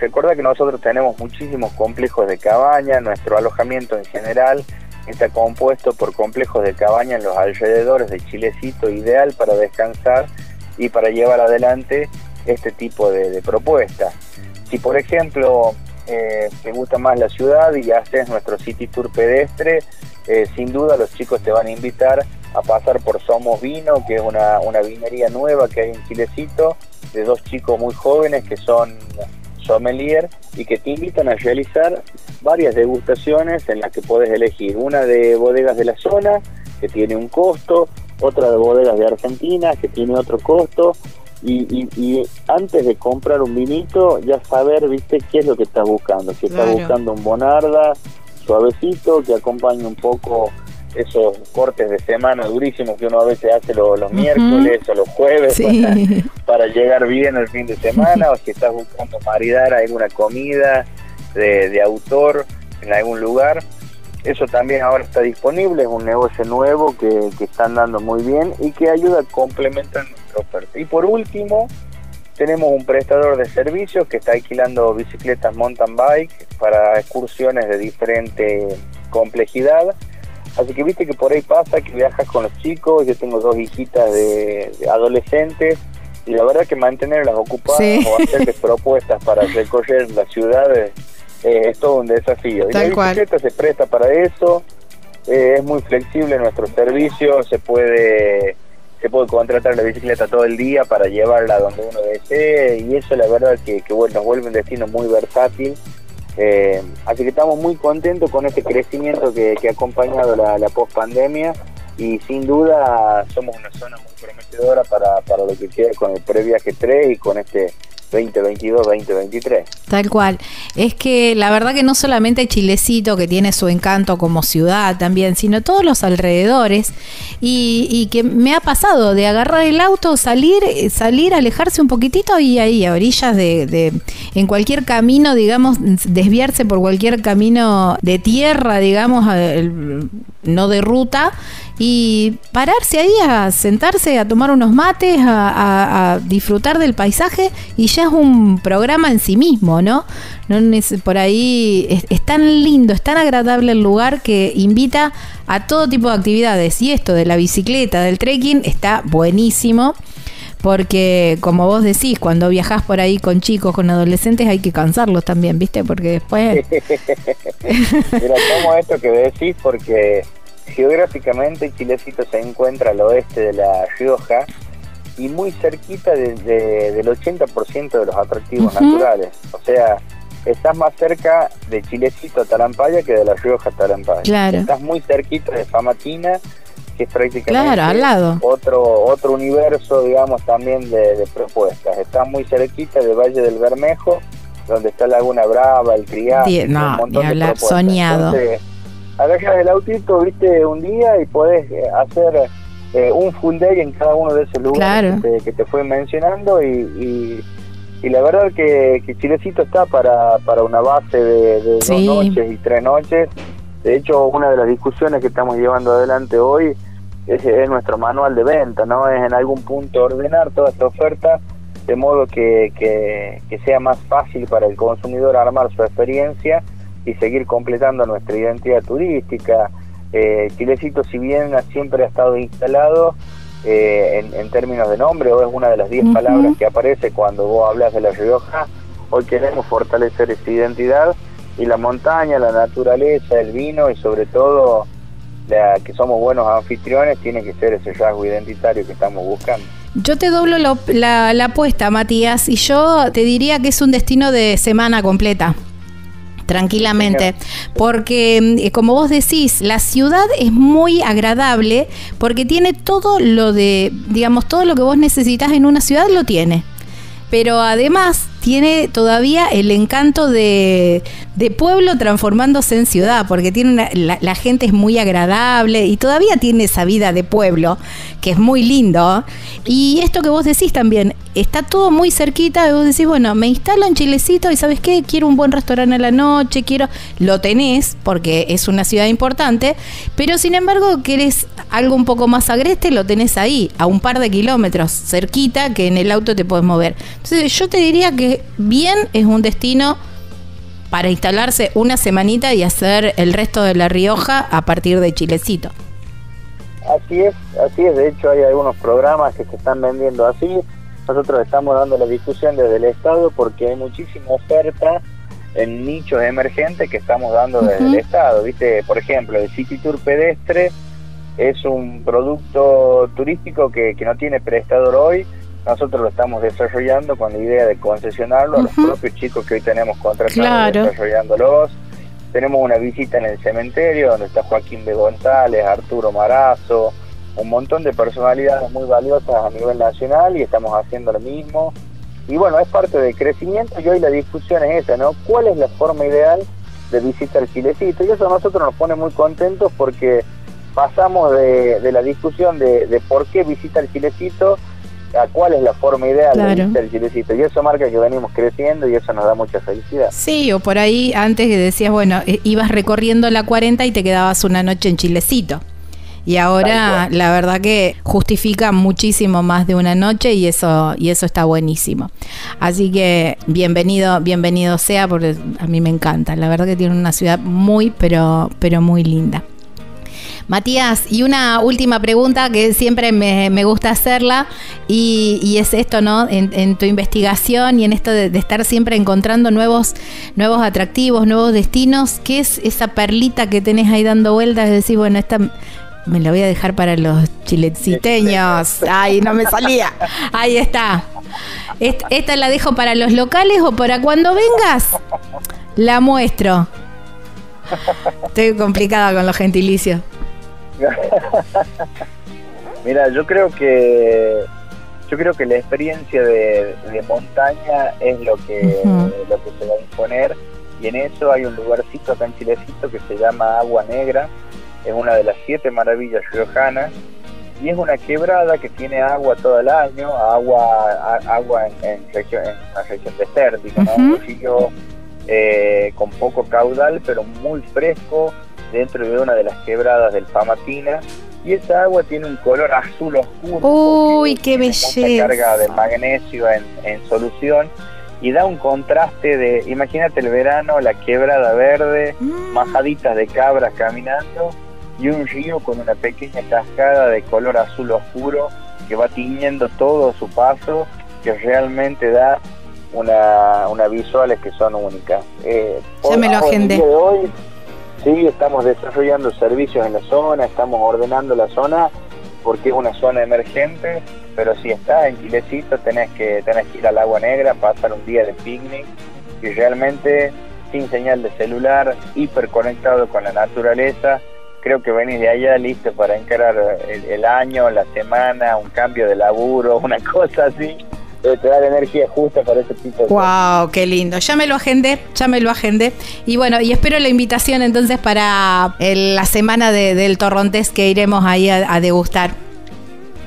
Recuerda que nosotros tenemos muchísimos complejos de cabaña, nuestro alojamiento en general Está compuesto por complejos de cabaña en los alrededores de Chilecito, ideal para descansar y para llevar adelante este tipo de, propuestas. Si por ejemplo eh, te gusta más la ciudad y haces nuestro City Tour pedestre, eh, sin duda los chicos te van a invitar a pasar por Somos Vino, que es una, una vinería nueva que hay en Chilecito, de dos chicos muy jóvenes que son sommelier y que te invitan a realizar varias degustaciones en las que puedes elegir. Una de bodegas de la zona que tiene un costo, otra de bodegas de Argentina que tiene otro costo. Y, y, antes de comprar un vinito ya saber, viste, qué es lo que estás buscando, si estás buscando un Bonarda suavecito que acompañe un poco esos cortes de semana durísimos que uno a veces hace los, miércoles o los jueves para, llegar bien el fin de semana o si estás buscando maridar alguna comida de, autor en algún lugar. Eso también ahora está disponible, es un negocio nuevo que, que están dando muy bien y que ayuda a complementar nuestra oferta. Y por último, tenemos un prestador de servicios que está alquilando bicicletas mountain bike para excursiones de diferente complejidad Así que viste que por ahí pasa que viajas con los chicos, yo tengo dos hijitas de, adolescentes y la verdad que mantenerlas ocupadas o hacerles propuestas para recorrer las ciudades eh, es todo un desafío. y la bicicleta se presta para eso, eh, es muy flexible nuestro servicio, se puede se puede contratar la bicicleta todo el día para llevarla donde uno desee y eso la verdad que, que bueno, nos vuelve un destino muy versátil eh, así que estamos muy contentos con este crecimiento que, ha acompañado la, la post-pandemia y sin duda somos una zona muy prometedora para, para lo que queda con el previaje 3 y con este 2022-2023. Tal cual. Es que la verdad que no solamente Chilecito, que tiene su encanto como ciudad también, sino todos los alrededores. Y, que me ha pasado de agarrar el auto, salir, salir, alejarse un poquitito y ahí a orillas de, de, en cualquier camino, digamos, desviarse por cualquier camino de tierra, digamos, no de ruta y pararse ahí a sentarse, a tomar unos mates, a, disfrutar del paisaje y ya es un programa en sí mismo, ¿no? no por ahí es, tan lindo, es tan agradable el lugar que invita a todo tipo de actividades y esto de la bicicleta, del trekking está buenísimo. Porque, como vos decís, cuando viajás por ahí con chicos, con adolescentes, hay que cansarlos también, ¿viste? Porque después. Mira, como esto que decís, porque Geográficamente Chilecito se encuentra al oeste de La Rioja y muy cerquita de, del 80% de los atractivos naturales. O sea, estás más cerca de Chilecito a Talampaya que de La Rioja a Talampaya. Estás muy cerquita de Famatina, que es prácticamente otro otro universo, digamos, también de, propuestas. Estás muy cerquita de Valle del Bermejo, donde está Laguna Brava, el Criado, no, un montón hablar, soñado agarras el autito, viste, un día y podés eh, hacer eh, un full day en cada uno de esos lugares que, te, fue mencionando y, y, la verdad que, que, Chilecito está para, para una base de, dos noches y tres noches. De hecho, una de las discusiones que estamos llevando adelante hoy es, es nuestro manual de venta, ¿no? Es en algún punto ordenar toda esta oferta de modo que, que, que sea más fácil para el consumidor armar su experiencia y seguir completando nuestra identidad turística. Eh, Chilecito, si bien siempre ha estado instalado eh, en, términos de nombre, o es una de las 10 palabras que aparece cuando vos hablas de La Rioja, hoy queremos fortalecer esa identidad y la montaña, la naturaleza, el vino y sobre todo la, que somos buenos anfitriones tiene que ser ese rasgo identitario que estamos buscando. Yo te doblo la, la apuesta, Matías, y yo te diría que es un destino de semana completa tranquilamente. Porque, eh, como vos decís, la ciudad es muy agradable porque tiene todo lo de, digamos, todo lo que vos necesitas en una ciudad lo tiene. Pero además tiene todavía el encanto de, pueblo transformándose en ciudad, porque tiene la, gente es muy agradable y todavía tiene esa vida de pueblo, que es muy lindo. Y esto que vos decís también, está todo muy cerquita, y vos decís, bueno, me instalo en Chilecito y sabes qué, quiero un buen restaurante a la noche, quiero, lo tenés, porque es una ciudad importante, pero sin embargo querés algo un poco más agreste, lo tenés ahí, a un par de kilómetros, cerquita, que en el auto te podés mover. Entonces yo te diría que bien es un destino para instalarse una semanita y hacer el resto de La Rioja a partir de Chilecito. Así es, así es. De hecho, hay algunos programas que se están vendiendo así. Nosotros estamos dando la discusión desde el Estado porque hay muchísima oferta en nichos emergentes que estamos dando desde el Estado. Viste, por ejemplo, el City Tour pedestre es un producto turístico que, que no tiene prestador hoy, nosotros lo estamos desarrollando con la idea de concesionarlo a los propios chicos que hoy tenemos contratados desarrollándolos. Tenemos una visita en el cementerio donde está Joaquín de González, Arturo Marazo, un montón de personalidades muy valiosas a nivel nacional y estamos haciendo lo mismo. Y bueno, es parte del crecimiento y hoy la discusión es esa, ¿no? ¿Cuál es la forma ideal de visitar Chilecito? Y eso a nosotros nos pone muy contentos porque pasamos de, la discusión de, de por qué visita el Chilecito a cuál es la forma ideal del chilecito. Y eso marca que venimos creciendo y eso nos da mucha felicidad. Sí, o por ahí antes que decías, bueno, eh, ibas recorriendo la 40 y te quedabas una noche en Chilecito. Y ahora la verdad que justifica muchísimo más de una noche y eso y eso está buenísimo. Así que bienvenido, bienvenido sea porque a mí me encanta. La verdad que tiene una ciudad muy pero pero muy linda. Matías, y una última pregunta que siempre me, gusta hacerla, y, es esto, ¿no? En, tu investigación y en esto de, estar siempre encontrando nuevos, nuevos atractivos, nuevos destinos, ¿qué es esa perlita que tenés ahí dando vueltas? Es decir, bueno, esta me la voy a dejar para los chileciteños. Ay, no me salía. Ahí está. Esta la dejo para los locales o para cuando vengas. La muestro. Estoy complicada con los gentilicios. Mira, yo creo que yo creo que la experiencia de, montaña es lo que lo que se va a imponer. Y en eso hay un lugarcito acá en Chilecito que se llama Agua Negra, es una de las siete maravillas riojanas. Y es una quebrada que tiene agua todo el año, agua agua en, en, región, en una región desértica, un río eh, con poco caudal pero muy fresco dentro de una de las quebradas del Pamatina y esa agua tiene un color azul oscuro. Uy, qué belleza. carga de magnesio en, solución y da un contraste de, imagínate el verano, la quebrada verde, mm. majaditas de cabras caminando y un río con una pequeña cascada de color azul oscuro que va tiñendo todo su paso, que realmente da una, una visuales que son únicas. Eh, ya me lo agendé. hoy, Sí, estamos desarrollando servicios en la zona, estamos ordenando la zona porque es una zona emergente, pero si estás en Chilecito tenés que, tenés que ir al Agua Negra, pasar un día de picnic y realmente sin señal de celular, hiperconectado con la naturaleza, creo que venís de allá listo para encarar el año, la semana, un cambio de laburo, una cosa así te da la energía justa para ese tipo de Wow, qué lindo. Ya me lo agendé, ya me lo agendé. Y bueno, y espero la invitación entonces para la semana del Torrontés que iremos ahí a, degustar.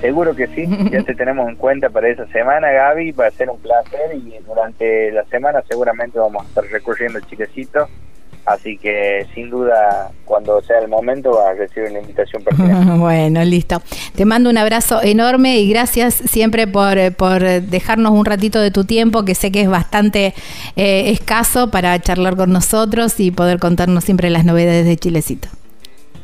Seguro que sí, ya te tenemos en cuenta para esa semana, Gaby, va a ser un placer y durante la semana seguramente vamos a estar recorriendo el chiquecito Así que sin duda, cuando sea el momento, vas a recibir una invitación personal. bueno, listo. Te mando un abrazo enorme y gracias siempre por, por dejarnos un ratito de tu tiempo, que sé que es bastante eh, escaso para charlar con nosotros y poder contarnos siempre las novedades de Chilecito.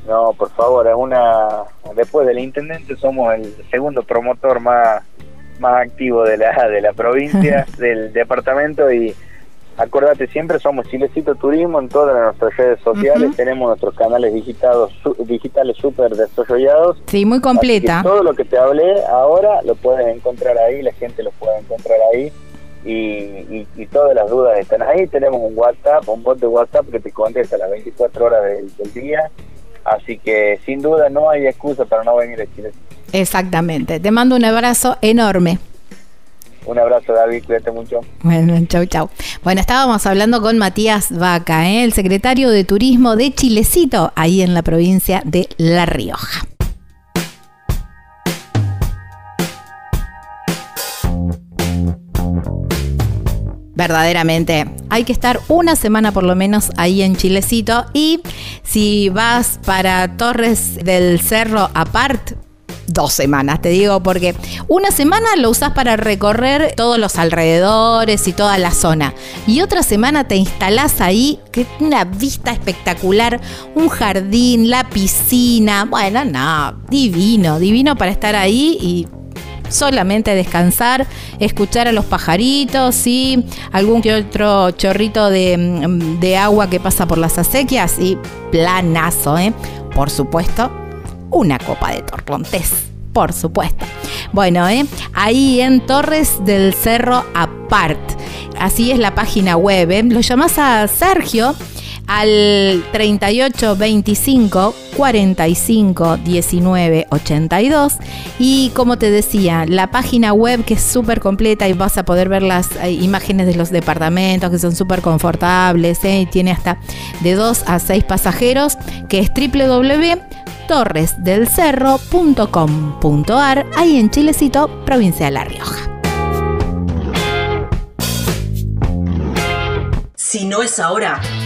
No, por favor, es una después del intendente somos el segundo promotor más más activo de la de la provincia, del departamento y Acordate, siempre somos Chilecito Turismo en todas nuestras redes sociales, tenemos nuestros canales digitados, digitales súper desarrollados. Sí, muy completa. Todo lo que te hablé ahora lo puedes encontrar ahí, la gente lo puede encontrar ahí. Y, y, todas las dudas están ahí. Tenemos un WhatsApp, un bot de WhatsApp que te contesta a las 24 horas del, día. Así que sin duda no hay excusa para no venir a Chile. Exactamente. Te mando un abrazo enorme. Un abrazo, David, cuídate mucho. Bueno, chau, chau. Bueno, estábamos hablando con Matías Vaca, ¿eh? el secretario de Turismo de Chilecito, ahí en la provincia de La Rioja. verdaderamente hay que estar una semana por lo menos ahí en Chilecito y si vas para Torres del Cerro apart dos semanas, te digo, porque una semana lo usas para recorrer todos los alrededores y toda la zona. Y otra semana te instalás ahí, que una vista espectacular, un jardín, la piscina. Bueno, no, divino, divino para estar ahí y solamente descansar, escuchar a los pajaritos y algún que otro chorrito de, de agua que pasa por las acequias y planazo, ¿eh? Por supuesto, una copa de torrontés, por supuesto. Bueno, ¿eh? ahí en Torres del Cerro Apart. Así es la página web. ¿eh? Lo llamás a Sergio al 38 25 45 19 82 y como te decía la página web que es súper completa y vas a poder ver las eh, imágenes de los departamentos que son súper confortables ¿eh? y tiene hasta de 2 a 6 pasajeros que es www torresdelcerro.com.ar, ahí en Chilecito, provincia de La Rioja. Si no es ahora,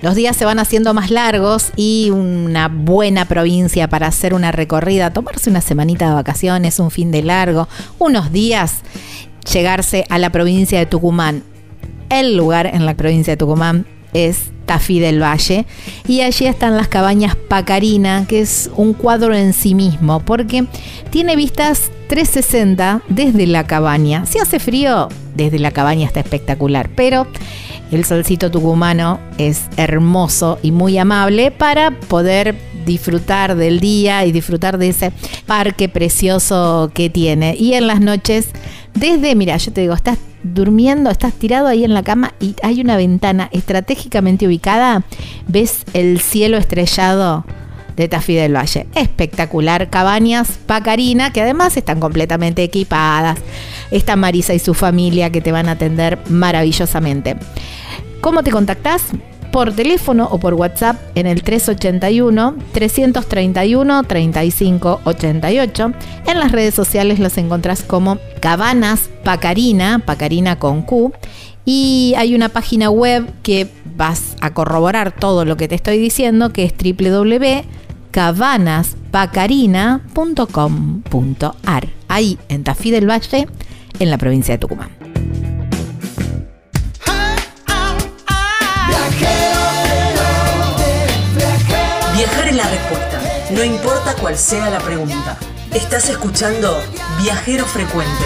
Los días se van haciendo más largos y una buena provincia para hacer una recorrida, tomarse una semanita de vacaciones, un fin de largo, unos días, llegarse a la provincia de Tucumán. El lugar en la provincia de Tucumán es Tafí del Valle y allí están las cabañas Pacarina, que es un cuadro en sí mismo, porque tiene vistas 360 desde la cabaña. Si hace frío, desde la cabaña está espectacular, pero el solcito tucumano es hermoso y muy amable para poder disfrutar del día y disfrutar de ese parque precioso que tiene. Y en las noches, desde, mira, yo te digo, estás durmiendo, estás tirado ahí en la cama y hay una ventana estratégicamente ubicada, ves el cielo estrellado de Tafí del Valle. Espectacular. Cabañas Pacarina, que además están completamente equipadas. Está Marisa y su familia que te van a atender maravillosamente. ¿Cómo te contactás? Por teléfono o por WhatsApp en el 381-331-3588. En las redes sociales los encontrás como Cabanas Pacarina, Pacarina con Q. Y hay una página web que vas a corroborar todo lo que te estoy diciendo, que es www.cabanaspacarina.com.ar. Ahí en Tafí del Valle, en la provincia de Tucumán. Viajar es la respuesta, no importa cuál sea la pregunta. Estás escuchando Viajero Frecuente.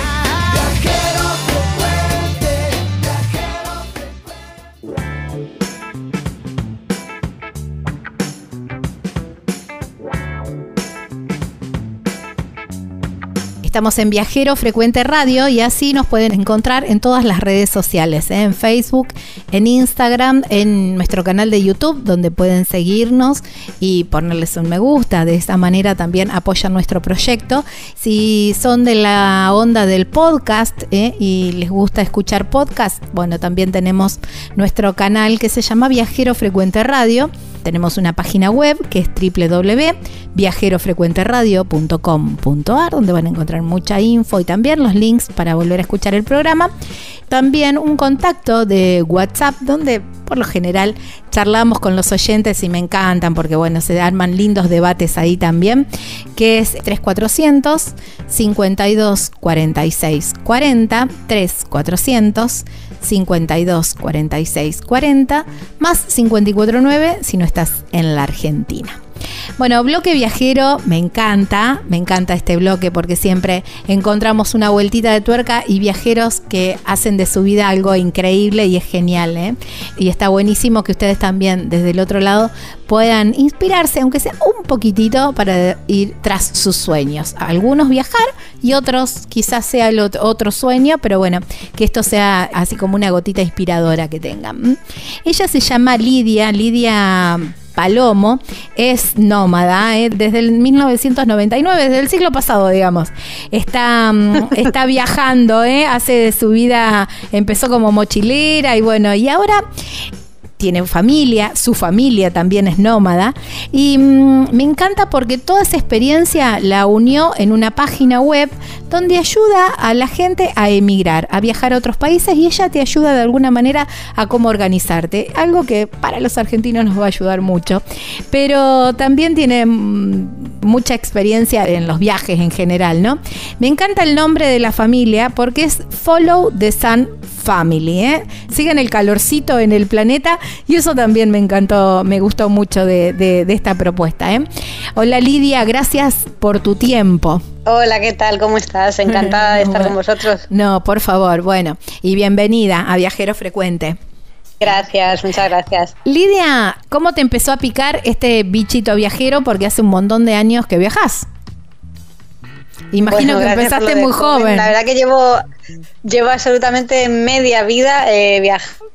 Estamos en Viajero Frecuente Radio y así nos pueden encontrar en todas las redes sociales, ¿eh? en Facebook, en Instagram, en nuestro canal de YouTube, donde pueden seguirnos y ponerles un me gusta. De esta manera también apoyan nuestro proyecto. Si son de la onda del podcast ¿eh? y les gusta escuchar podcast, bueno, también tenemos nuestro canal que se llama Viajero Frecuente Radio. Tenemos una página web que es www.viajerofrecuenteradio.com.ar donde van a encontrar mucha info y también los links para volver a escuchar el programa. También un contacto de WhatsApp donde por lo general charlamos con los oyentes y me encantan porque bueno, se arman lindos debates ahí también, que es 3400 52 46 40 3400 52 46 40 más 549 si no estás en la Argentina. Bueno, bloque viajero, me encanta, me encanta este bloque porque siempre encontramos una vueltita de tuerca y viajeros que hacen de su vida algo increíble y es genial. ¿eh? Y está buenísimo que ustedes también desde el otro lado puedan inspirarse, aunque sea un poquitito, para ir tras sus sueños. Algunos viajar y otros quizás sea el otro sueño, pero bueno, que esto sea así como una gotita inspiradora que tengan. Ella se llama Lidia, Lidia Palomo es nómada ¿eh? desde el 1999, desde el siglo pasado, digamos. Está, mm, está viajando, ¿eh? hace de su vida, empezó como mochilera y bueno, y ahora tiene familia, su familia también es nómada y mm, me encanta porque toda esa experiencia la unió en una página web donde ayuda a la gente a emigrar, a viajar a otros países y ella te ayuda de alguna manera a cómo organizarte, algo que para los argentinos nos va a ayudar mucho, pero también tiene mm, mucha experiencia en los viajes en general, ¿no? Me encanta el nombre de la familia porque es Follow the Sun Family, ¿eh? Siguen el calorcito en el planeta y eso también me encantó, me gustó mucho de, esta propuesta, ¿eh? Hola Lidia, gracias por tu tiempo. Hola, ¿qué tal? ¿Cómo estás? Encantada de estar con vosotros. No, por favor, bueno, y bienvenida a Viajero Frecuente. Gracias, muchas gracias. Lidia, ¿cómo te empezó a picar este bichito viajero? Porque hace un montón de años que viajas. Imagino que empezaste muy joven. La verdad que llevo, llevo absolutamente media vida eh, viajando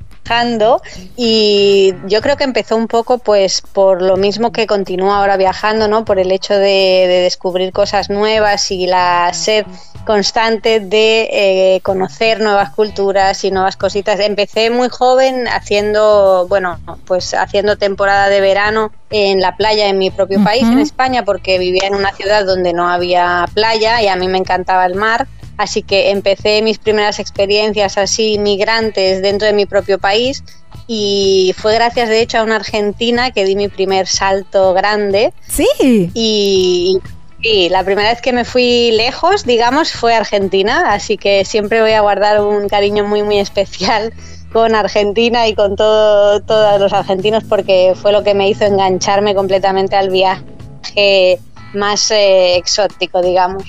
y yo creo que empezó un poco pues por lo mismo que continúa ahora viajando, ¿no? Por el hecho de, de descubrir cosas nuevas y la sed constante de eh, conocer nuevas culturas y nuevas cositas. Empecé muy joven haciendo, bueno, pues haciendo temporada de verano en la playa en mi propio país, en España, porque vivía en una ciudad donde no había playa y a mí me encantaba el mar. Así que empecé mis primeras experiencias así migrantes dentro de mi propio país y fue gracias de hecho a una argentina que di mi primer salto grande. Sí. Y Sí, la primera vez que me fui lejos, digamos, fue Argentina, así que siempre voy a guardar un cariño muy, muy especial con Argentina y con todo, todos los argentinos porque fue lo que me hizo engancharme completamente al viaje más eh, exótico, digamos.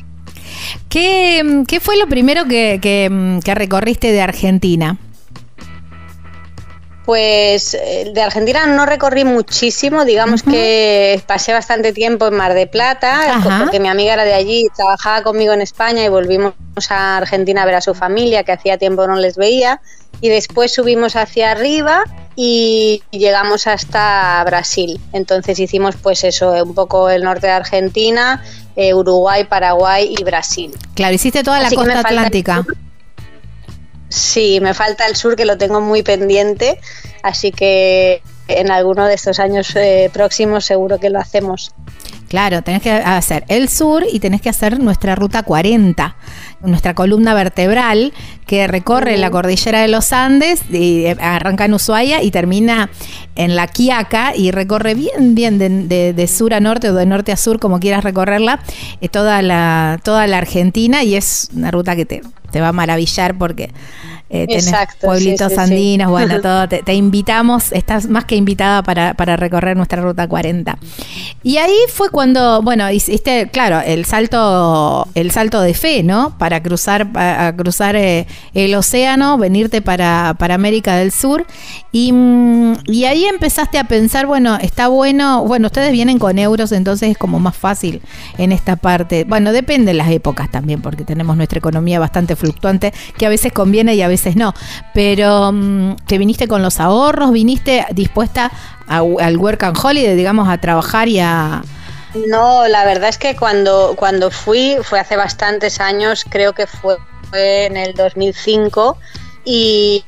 ¿Qué, fue lo primero que recorriste de Argentina? Pues eh, de Argentina no recorrí muchísimo, digamos que pasé bastante tiempo en Mar de Plata, porque mi amiga era de allí, trabajaba conmigo en España y volvimos a Argentina a ver a su familia, que hacía tiempo no les veía, y después subimos hacia arriba y llegamos hasta Brasil. Entonces hicimos pues eso, un poco el norte de Argentina, eh, Uruguay, Paraguay y Brasil. Claro, hiciste toda la costa atlántica. Sí, me falta el sur que lo tengo muy pendiente, así que en alguno de estos años eh, próximos seguro que lo hacemos. Claro, tenés que hacer el sur y tenés que hacer nuestra ruta 40, nuestra columna vertebral que recorre la cordillera de los Andes, y eh, arranca en Ushuaia y termina en la Quiaca y recorre bien, bien de, sur a norte o de norte a sur, como quieras recorrerla, eh, toda, la, toda la Argentina y es una ruta que te, te va a maravillar porque eh, pueblitos andinos, bueno, todo. Te, invitamos, estás más que invitada para, para, recorrer nuestra ruta 40. Y ahí fue cuando, bueno, hiciste, claro, el salto, el salto de fe, ¿no? Para cruzar, para cruzar eh, el océano, venirte para, para América del Sur. Y, mm, y ahí empezaste a pensar, bueno, está bueno, bueno, ustedes vienen con euros, entonces es como más fácil en esta parte. Bueno, depende de las épocas también, porque tenemos nuestra economía bastante fluctuante, que a veces conviene y a veces no. Pero mm, te viniste con los ahorros, viniste dispuesta al work and holiday, digamos, a trabajar y a... No, la verdad es que cuando, cuando fui, fue hace bastantes años, creo que fue en el 2005, y,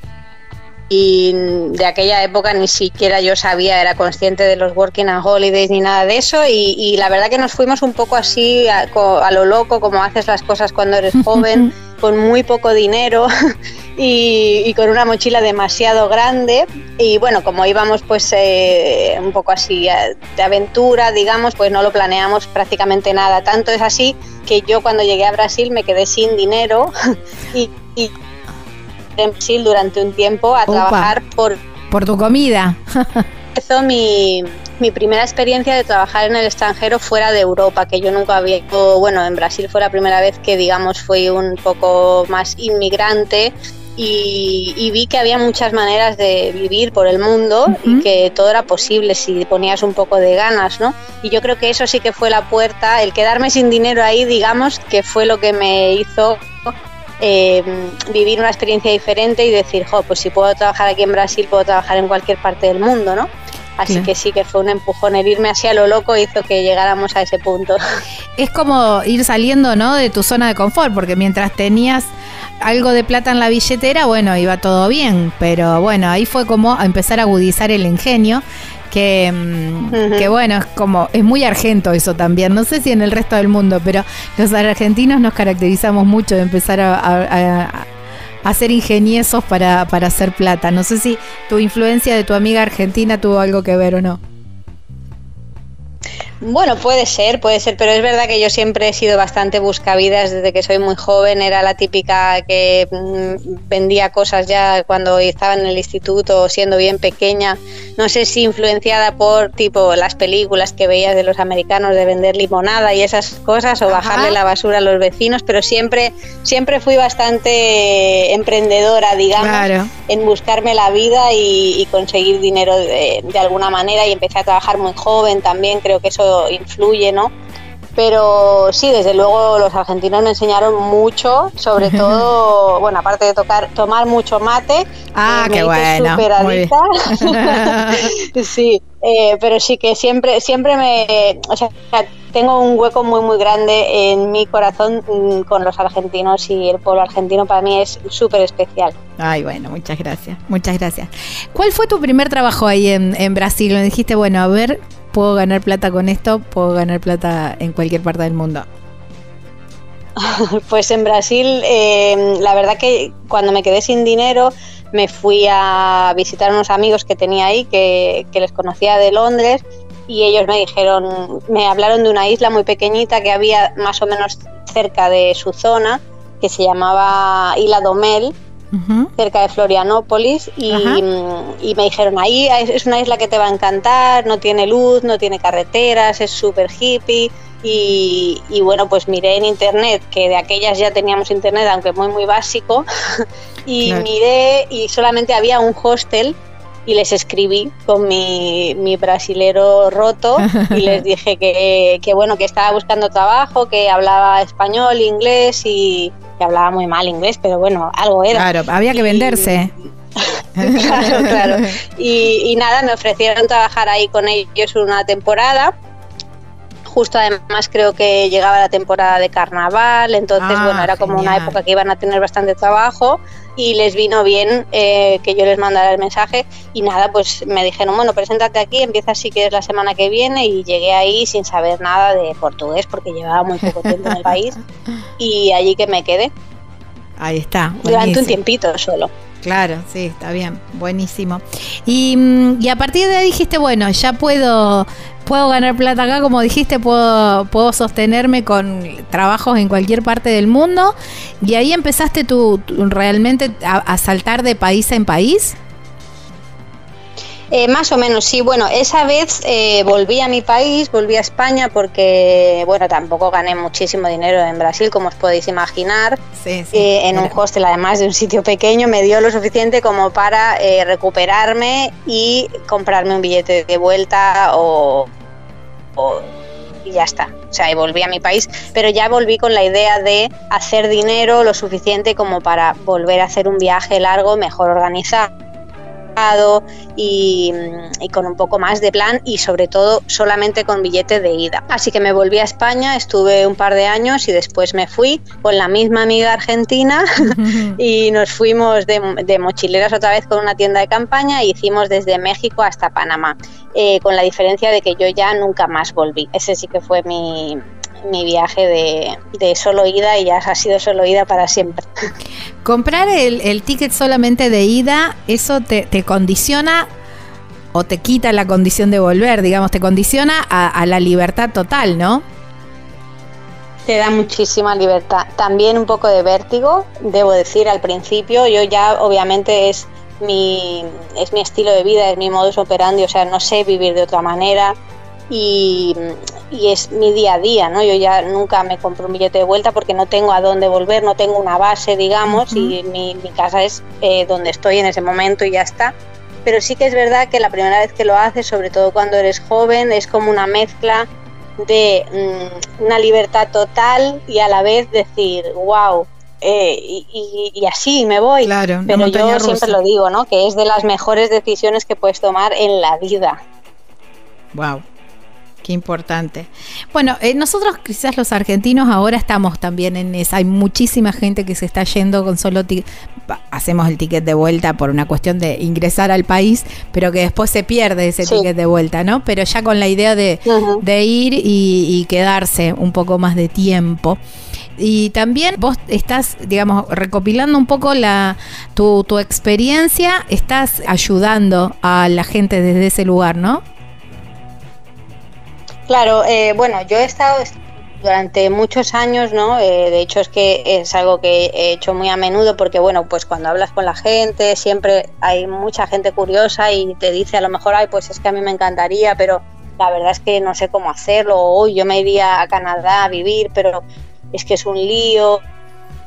y de aquella época ni siquiera yo sabía, era consciente de los working and holidays ni nada de eso y, la verdad que nos fuimos un poco así a, lo loco, como haces las cosas cuando eres joven, con muy poco dinero y, con una mochila demasiado grande y bueno, como íbamos pues eh, un poco así eh, de aventura, digamos, pues no lo planeamos prácticamente nada. Tanto es así que yo cuando llegué a Brasil me quedé sin dinero y en Brasil durante un tiempo a trabajar por... Por tu comida. Empezó mi, mi primera experiencia de trabajar en el extranjero fuera de Europa, que yo nunca había, bueno, en Brasil fue la primera vez que, digamos, fui un poco más inmigrante y, vi que había muchas maneras de vivir por el mundo y que todo era posible si ponías un poco de ganas, ¿no? Y yo creo que eso sí que fue la puerta, el quedarme sin dinero ahí, digamos, que fue lo que me hizo eh, vivir una experiencia diferente y decir, jo, pues si puedo trabajar aquí en Brasil, puedo trabajar en cualquier parte del mundo, ¿no? Así que sí que fue un empujón, el irme así a lo loco hizo que llegáramos a ese punto. Es como ir saliendo, ¿no? De tu zona de confort, porque mientras tenías algo de plata en la billetera, bueno, iba todo bien, pero bueno, ahí fue como empezar a agudizar el ingenio que, mm, que, bueno, es como, es muy argento eso también, no sé si en el resto del mundo, pero los argentinos nos caracterizamos mucho de empezar a, a, ser ingeniosos para, para hacer plata. No sé si tu influencia de tu amiga argentina tuvo algo que ver o no. Bueno, puede ser, puede ser, pero es verdad que yo siempre he sido bastante buscavidas desde que soy muy joven. Era la típica que mm, vendía cosas ya cuando estaba en el instituto, siendo bien pequeña. No sé si influenciada por tipo las películas que veías de los americanos de vender limonada y esas cosas, o bajarle la basura a los vecinos, pero siempre, siempre fui bastante emprendedora, digamos, en buscarme la vida y, conseguir dinero de, de alguna manera. Y empecé a trabajar muy joven también, creo que eso influye, ¿no? Pero sí, desde luego los argentinos me enseñaron mucho, sobre todo, bueno, aparte de tocar, tomar mucho mate. Ah, qué bueno. sí, eh, pero sí que siempre, siempre me, o sea, tengo un hueco muy, muy grande en mi corazón mm, con los argentinos y el pueblo argentino para mí es súper especial. Ay, bueno, muchas gracias, muchas gracias. ¿Cuál fue tu primer trabajo ahí en, en Brasil? Me dijiste, bueno, a ver, puedo ganar plata con esto, puedo ganar plata en cualquier parte del mundo. Pues en Brasil, eh, la verdad que cuando me quedé sin dinero, me fui a visitar unos amigos que tenía ahí, que, que, les conocía de Londres, y ellos me dijeron, me hablaron de una isla muy pequeñita que había más o menos cerca de su zona, que se llamaba Isla Domel, cerca de Florianópolis y, y, me dijeron, ahí es una isla que te va a encantar, no tiene luz, no tiene carreteras, es súper hippie. Y, y, bueno, pues miré en internet, que de aquellas ya teníamos internet, aunque muy, muy básico, y miré y solamente había un hostel y les escribí con mi, mi brasilero roto y les dije que, que, bueno, que estaba buscando trabajo, que hablaba español, inglés y, que hablaba muy mal inglés, pero bueno, algo era. Claro, había que venderse. claro, claro. Y, nada, me ofrecieron trabajar ahí con ellos una temporada. Justo además creo que llegaba la temporada de carnaval, entonces ah, bueno, era como una época que iban a tener bastante trabajo y les vino bien eh, que yo les mandara el mensaje y nada, pues me dijeron, bueno, preséntate aquí, empieza si quieres la semana que viene y llegué ahí sin saber nada de portugués porque llevaba muy poco tiempo en el país y allí que me quedé. Ahí está. Durante un tiempito solo. Claro, sí, está bien, buenísimo. Y, mm, y, a partir de ahí dijiste, bueno, ya puedo, puedo ganar plata acá, como dijiste, puedo, puedo sostenerme con trabajos en cualquier parte del mundo. Y ahí empezaste tú, realmente a saltar de país en país. Eh, más o menos, sí. Bueno, esa vez eh, volví a mi país, volví a España porque, bueno, tampoco gané muchísimo dinero en Brasil, como os podéis imaginar. Sí, sí, eh, en un hostel, además de un sitio pequeño, me dio lo suficiente como para recuperarme y comprarme un billete de vuelta o, o y ya está. O sea, y volví a mi país, pero ya volví con la idea de hacer dinero lo suficiente como para volver a hacer un viaje largo, mejor organizado y, con un poco más de plan y sobre todo solamente con billete de ida. Así que me volví a España, estuve un par de años y después me fui con la misma amiga argentina y nos fuimos de, mochileras otra vez con una tienda de campaña e hicimos desde México hasta Panamá, eh, con la diferencia de que yo ya nunca más volví. Ese sí que fue mi, mi viaje de, solo ida y ya ha sido solo ida para siempre. Comprar el, ticket solamente de ida, eso te, condiciona o te quita la condición de volver, digamos, te condiciona a, la libertad total, ¿no? Te da muchísima libertad. También un poco de vértigo, debo decir, al principio. Yo ya, obviamente, es mi, es mi estilo de vida, es mi modus operandi, o sea, no sé vivir de otra manera y, es mi día a día, ¿no? Yo ya nunca me compro un billete de vuelta porque no tengo a dónde volver, no tengo una base, digamos, y mi, casa es eh, donde estoy en ese momento y ya está. Pero sí que es verdad que la primera vez que lo haces, sobre todo cuando eres joven, es como una mezcla de mm, una libertad total y a la vez decir, wow, eh, y, así me voy. Claro, Pero yo siempre lo digo, ¿no? Que es de las mejores decisiones que puedes tomar en la vida. Wow. Qué importante. Bueno, eh, nosotros quizás los argentinos ahora estamos también en esa. Hay muchísima gente que se está yendo con solo hacemos el ticket de vuelta por una cuestión de ingresar al país, pero que después se pierde ese ticket de vuelta, ¿no? Pero ya con la idea de, ir y, quedarse un poco más de tiempo. Y también vos estás, digamos, recopilando un poco la tu, tu experiencia, estás ayudando a la gente desde ese lugar, ¿no? Claro, eh, bueno, yo he estado durante muchos años, ¿no? Eh, de hecho es que es algo que he hecho muy a menudo porque, bueno, pues cuando hablas con la gente siempre hay mucha gente curiosa y te dice a lo mejor, ay, pues es que a mí me encantaría, pero la verdad es que no sé cómo hacerlo, o yo me iría a Canadá a vivir, pero es que es un lío,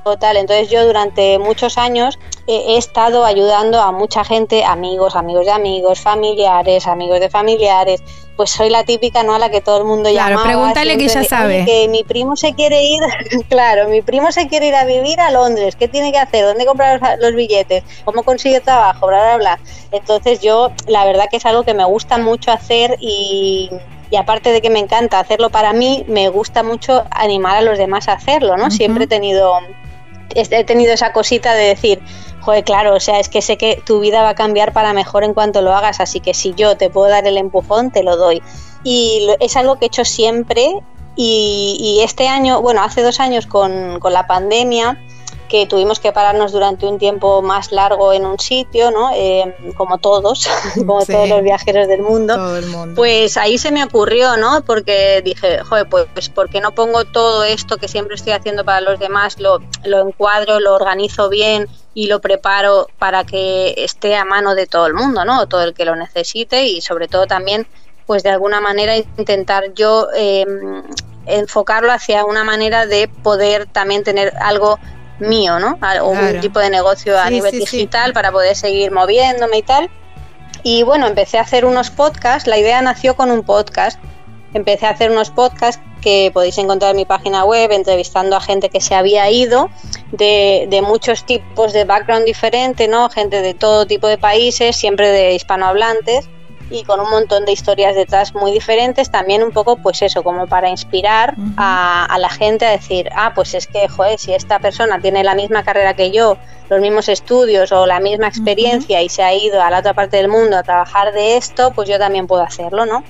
Total, entonces yo durante muchos años he, estado ayudando a mucha gente, amigos, amigos de amigos, familiares, amigos de familiares. Pues soy la típica, ¿no? A la que todo el mundo claro, Claro, pregúntale que ya sabe. Que mi primo se quiere ir, claro, mi primo se quiere ir a vivir a Londres. ¿Qué tiene que hacer? ¿Dónde comprar los, billetes? ¿Cómo consigue trabajo? Bla, bla, bla. Entonces yo, la verdad que es algo que me gusta mucho hacer y, y aparte de que me encanta hacerlo para mí, me gusta mucho animar a los demás a hacerlo, ¿no? Siempre he tenido he tenido esa cosita de decir, joder, claro, o sea, es que sé que tu vida va a cambiar para mejor en cuanto lo hagas, así que si yo te puedo dar el empujón, te lo doy. Y es algo que he hecho siempre y, este año, bueno, hace dos años con, con la pandemia, que tuvimos que pararnos durante un tiempo más largo en un sitio, ¿no? Eh, como todos, como todos los viajeros del mundo, Pues ahí se me ocurrió, ¿no? Porque dije, joder, pues, pues ¿por qué no pongo todo esto que siempre estoy haciendo para los demás, lo, lo encuadro, lo organizo bien y lo preparo para que esté a mano de todo el mundo, ¿no? Todo el que lo necesite y sobre todo también, pues de alguna manera intentar yo eh, enfocarlo hacia una manera de poder también tener algo mío, ¿no? O un tipo de negocio a nivel digital para poder seguir moviéndome y tal. Y bueno, empecé a hacer unos podcasts, la idea nació con un podcast. Empecé a hacer unos podcasts que podéis encontrar en mi página web, entrevistando a gente que se había ido de, de muchos tipos de background diferente, ¿no? Gente de todo tipo de países, siempre de hispanohablantes y con un montón de historias detrás muy diferentes, también un poco pues eso, como para inspirar a, la gente a decir, ah, pues es que, joder, si esta persona tiene la misma carrera que yo, los mismos estudios o la misma experiencia y se ha ido a la otra parte del mundo a trabajar de esto, pues yo también puedo hacerlo, ¿no?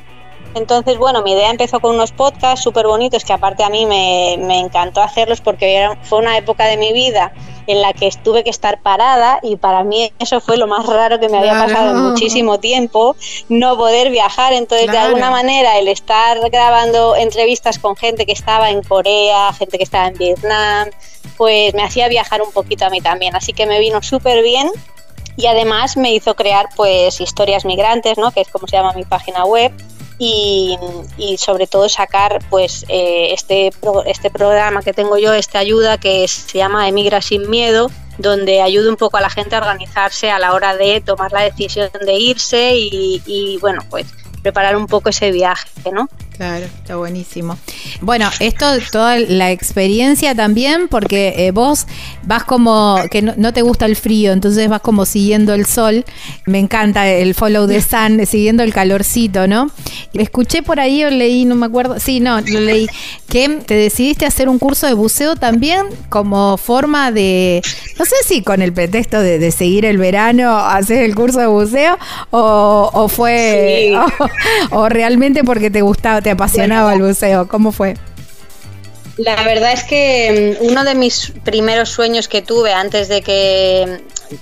Entonces, bueno, mi idea empezó con unos podcasts súper bonitos que aparte a mí me, me encantó hacerlos porque fue una época de mi vida en la que tuve que estar parada y para mí eso fue lo más raro que me había pasado en muchísimo tiempo, no poder viajar. Entonces, de alguna manera, el estar grabando entrevistas con gente que estaba en Corea, gente que estaba en Vietnam, pues me hacía viajar un poquito a mí también. Así que me vino súper bien y además me hizo crear pues historias migrantes, ¿no? que es como se llama mi página web y, sobre todo sacar pues eh, este, este programa que tengo yo, esta ayuda que se llama Emigra sin miedo, donde ayuda un poco a la gente a organizarse a la hora de tomar la decisión de irse y, y bueno, pues preparar un poco ese viaje, ¿no? Claro, está buenísimo. Bueno, esto, toda la experiencia también, porque eh, vos vas como, que no, te gusta el frío, entonces vas como siguiendo el sol. Me encanta el follow the sun, siguiendo el calorcito, ¿no? Escuché por ahí o leí, no me acuerdo, sí, no, lo leí, que te decidiste hacer un curso de buceo también como forma de, no sé si con el pretexto de, seguir el verano, hacer el curso de buceo, o, fue, o realmente porque te gustaba te apasionaba el buceo? ¿Cómo fue? La verdad es que mm, uno de mis primeros sueños que tuve antes de que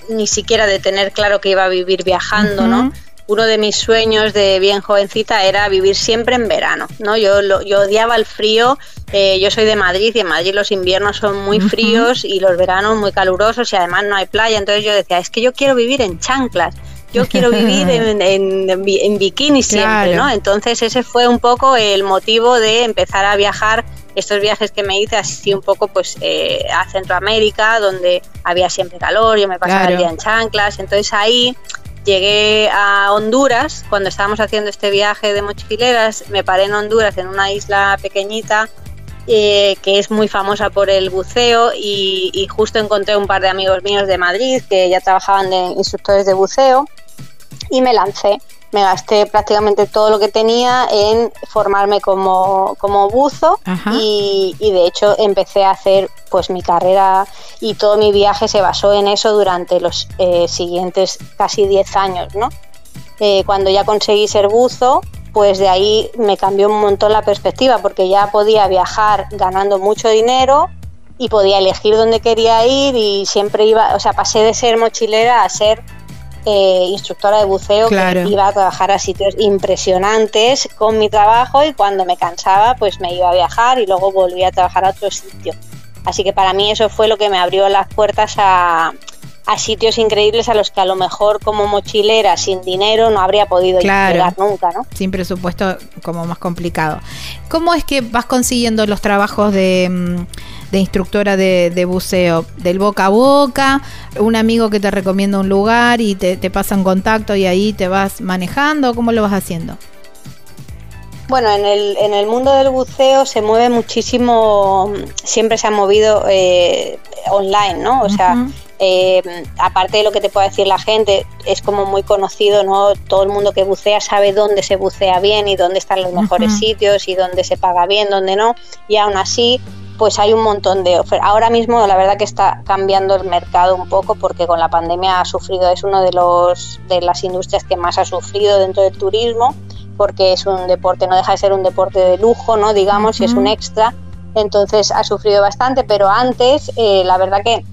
mm, ni siquiera de tener claro que iba a vivir viajando, ¿no? Uno de mis sueños de bien jovencita era vivir siempre en verano, ¿no? Yo, yo odiaba el frío, eh, yo soy de Madrid y en Madrid los inviernos son muy fríos y los veranos muy calurosos y además no hay playa, entonces yo decía, es que yo quiero vivir en chanclas yo quiero vivir en, en, bikini siempre, ¿no? Entonces ese fue un poco el motivo de empezar a viajar, estos viajes que me hice así un poco pues eh, a Centroamérica, donde había siempre calor, yo me pasaba el día en chanclas, entonces ahí llegué a Honduras, cuando estábamos haciendo este viaje de mochileras, me paré en Honduras, en una isla pequeñita, eh, que es muy famosa por el buceo y, y, justo encontré un par de amigos míos de Madrid que ya trabajaban de instructores de buceo y me lancé. Me gasté prácticamente todo lo que tenía en formarme como, como buzo y, de hecho empecé a hacer pues mi carrera y todo mi viaje se basó en eso durante los eh, siguientes casi 10 años, ¿no? Eh, cuando ya conseguí ser buzo, pues de ahí me cambió un montón la perspectiva porque ya podía viajar ganando mucho dinero y podía elegir dónde quería ir y siempre iba, o sea, pasé de ser mochilera a ser eh, instructora de buceo que iba a trabajar a sitios impresionantes con mi trabajo y cuando me cansaba pues me iba a viajar y luego volvía a trabajar a otro sitio. Así que para mí eso fue lo que me abrió las puertas a, sitios increíbles a los que a lo mejor como mochilera sin dinero no habría podido llegar nunca, ¿no? Sin presupuesto como más complicado. ¿Cómo es que vas consiguiendo los trabajos de mm, de instructora de, buceo, del boca a boca, un amigo que te recomienda un lugar y te, te pasa en contacto y ahí te vas manejando, ¿cómo lo vas haciendo? Bueno, en el, en el mundo del buceo se mueve muchísimo, siempre se ha movido eh, online, ¿no? O sea, eh, aparte de lo que te puede decir la gente, es como muy conocido, ¿no? Todo el mundo que bucea sabe dónde se bucea bien y dónde están los mejores sitios y dónde se paga bien, dónde no. Y aún así, pues hay un montón de ofertas. Ahora mismo la verdad que está cambiando el mercado un poco porque con la pandemia ha sufrido, es una de, los, de las industrias que más ha sufrido dentro del turismo porque es un deporte, no deja de ser un deporte de lujo, ¿no? digamos, y es un extra. Entonces ha sufrido bastante, pero antes eh, la verdad que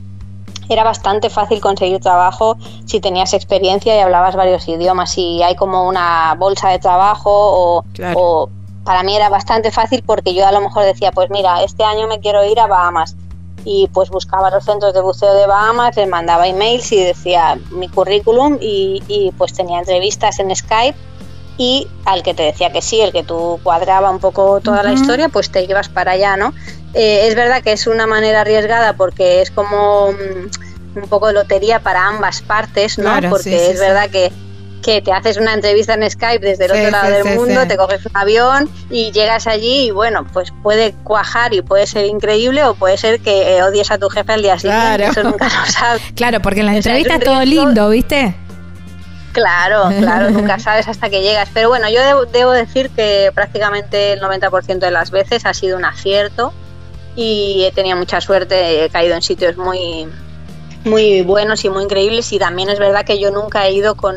era bastante fácil conseguir trabajo si tenías experiencia y hablabas varios idiomas. Si hay como una bolsa de trabajo o, o para mí era bastante fácil porque yo a lo mejor decía, pues mira, este año me quiero ir a Bahamas y pues buscaba los centros de buceo de Bahamas, les mandaba emails y decía mi currículum y, pues tenía entrevistas en Skype y al que te decía que sí, el que tú cuadraba un poco toda la historia, pues te llevas para allá, ¿no? Eh, es verdad que es una manera arriesgada porque es como mm, un poco de lotería para ambas partes, ¿no? porque es verdad que que te haces una entrevista en Skype desde el otro lado del mundo, te coges un avión y llegas allí y bueno, pues puede cuajar y puede ser increíble o puede ser que eh, odies a tu jefe al día siguiente, claro. eso nunca lo sabes. Claro, porque en las entrevistas todo lindo, ¿viste? Claro, claro, nunca sabes hasta que llegas. Pero bueno, yo debo, debo decir que prácticamente el 90% de las veces ha sido un acierto y he tenido mucha suerte, he caído en sitios muy, muy buenos y muy increíbles y también es verdad que yo nunca he ido con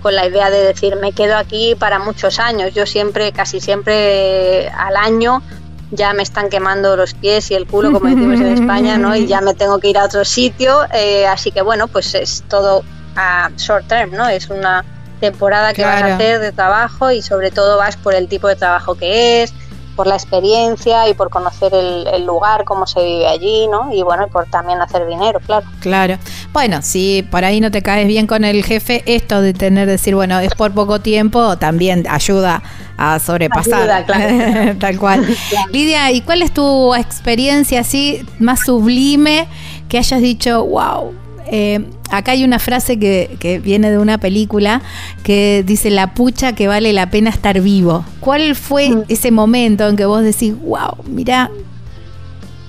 con la idea de decir me quedo aquí para muchos años. Yo siempre, casi siempre al año ya me están quemando los pies y el culo, como decimos en España, ¿no? Y ya me tengo que ir a otro sitio. Eh, así que bueno, pues es todo a short term, ¿no? Es una temporada que vas a hacer de trabajo y sobre todo vas por el tipo de trabajo que es, por la experiencia y por conocer el, lugar, cómo se vive allí, ¿no? Y bueno, por también hacer dinero, claro. Claro. Bueno, si por ahí no te caes bien con el jefe, esto de tener, decir, bueno, es por poco tiempo, también ayuda a sobrepasar. Tal cual. Lidia, ¿y cuál es tu experiencia así más sublime que hayas dicho, wow? Eh, acá hay una frase que, viene de una película que dice la pucha que vale la pena estar vivo. ¿Cuál fue mm. ese momento en que vos decís, wow, mira,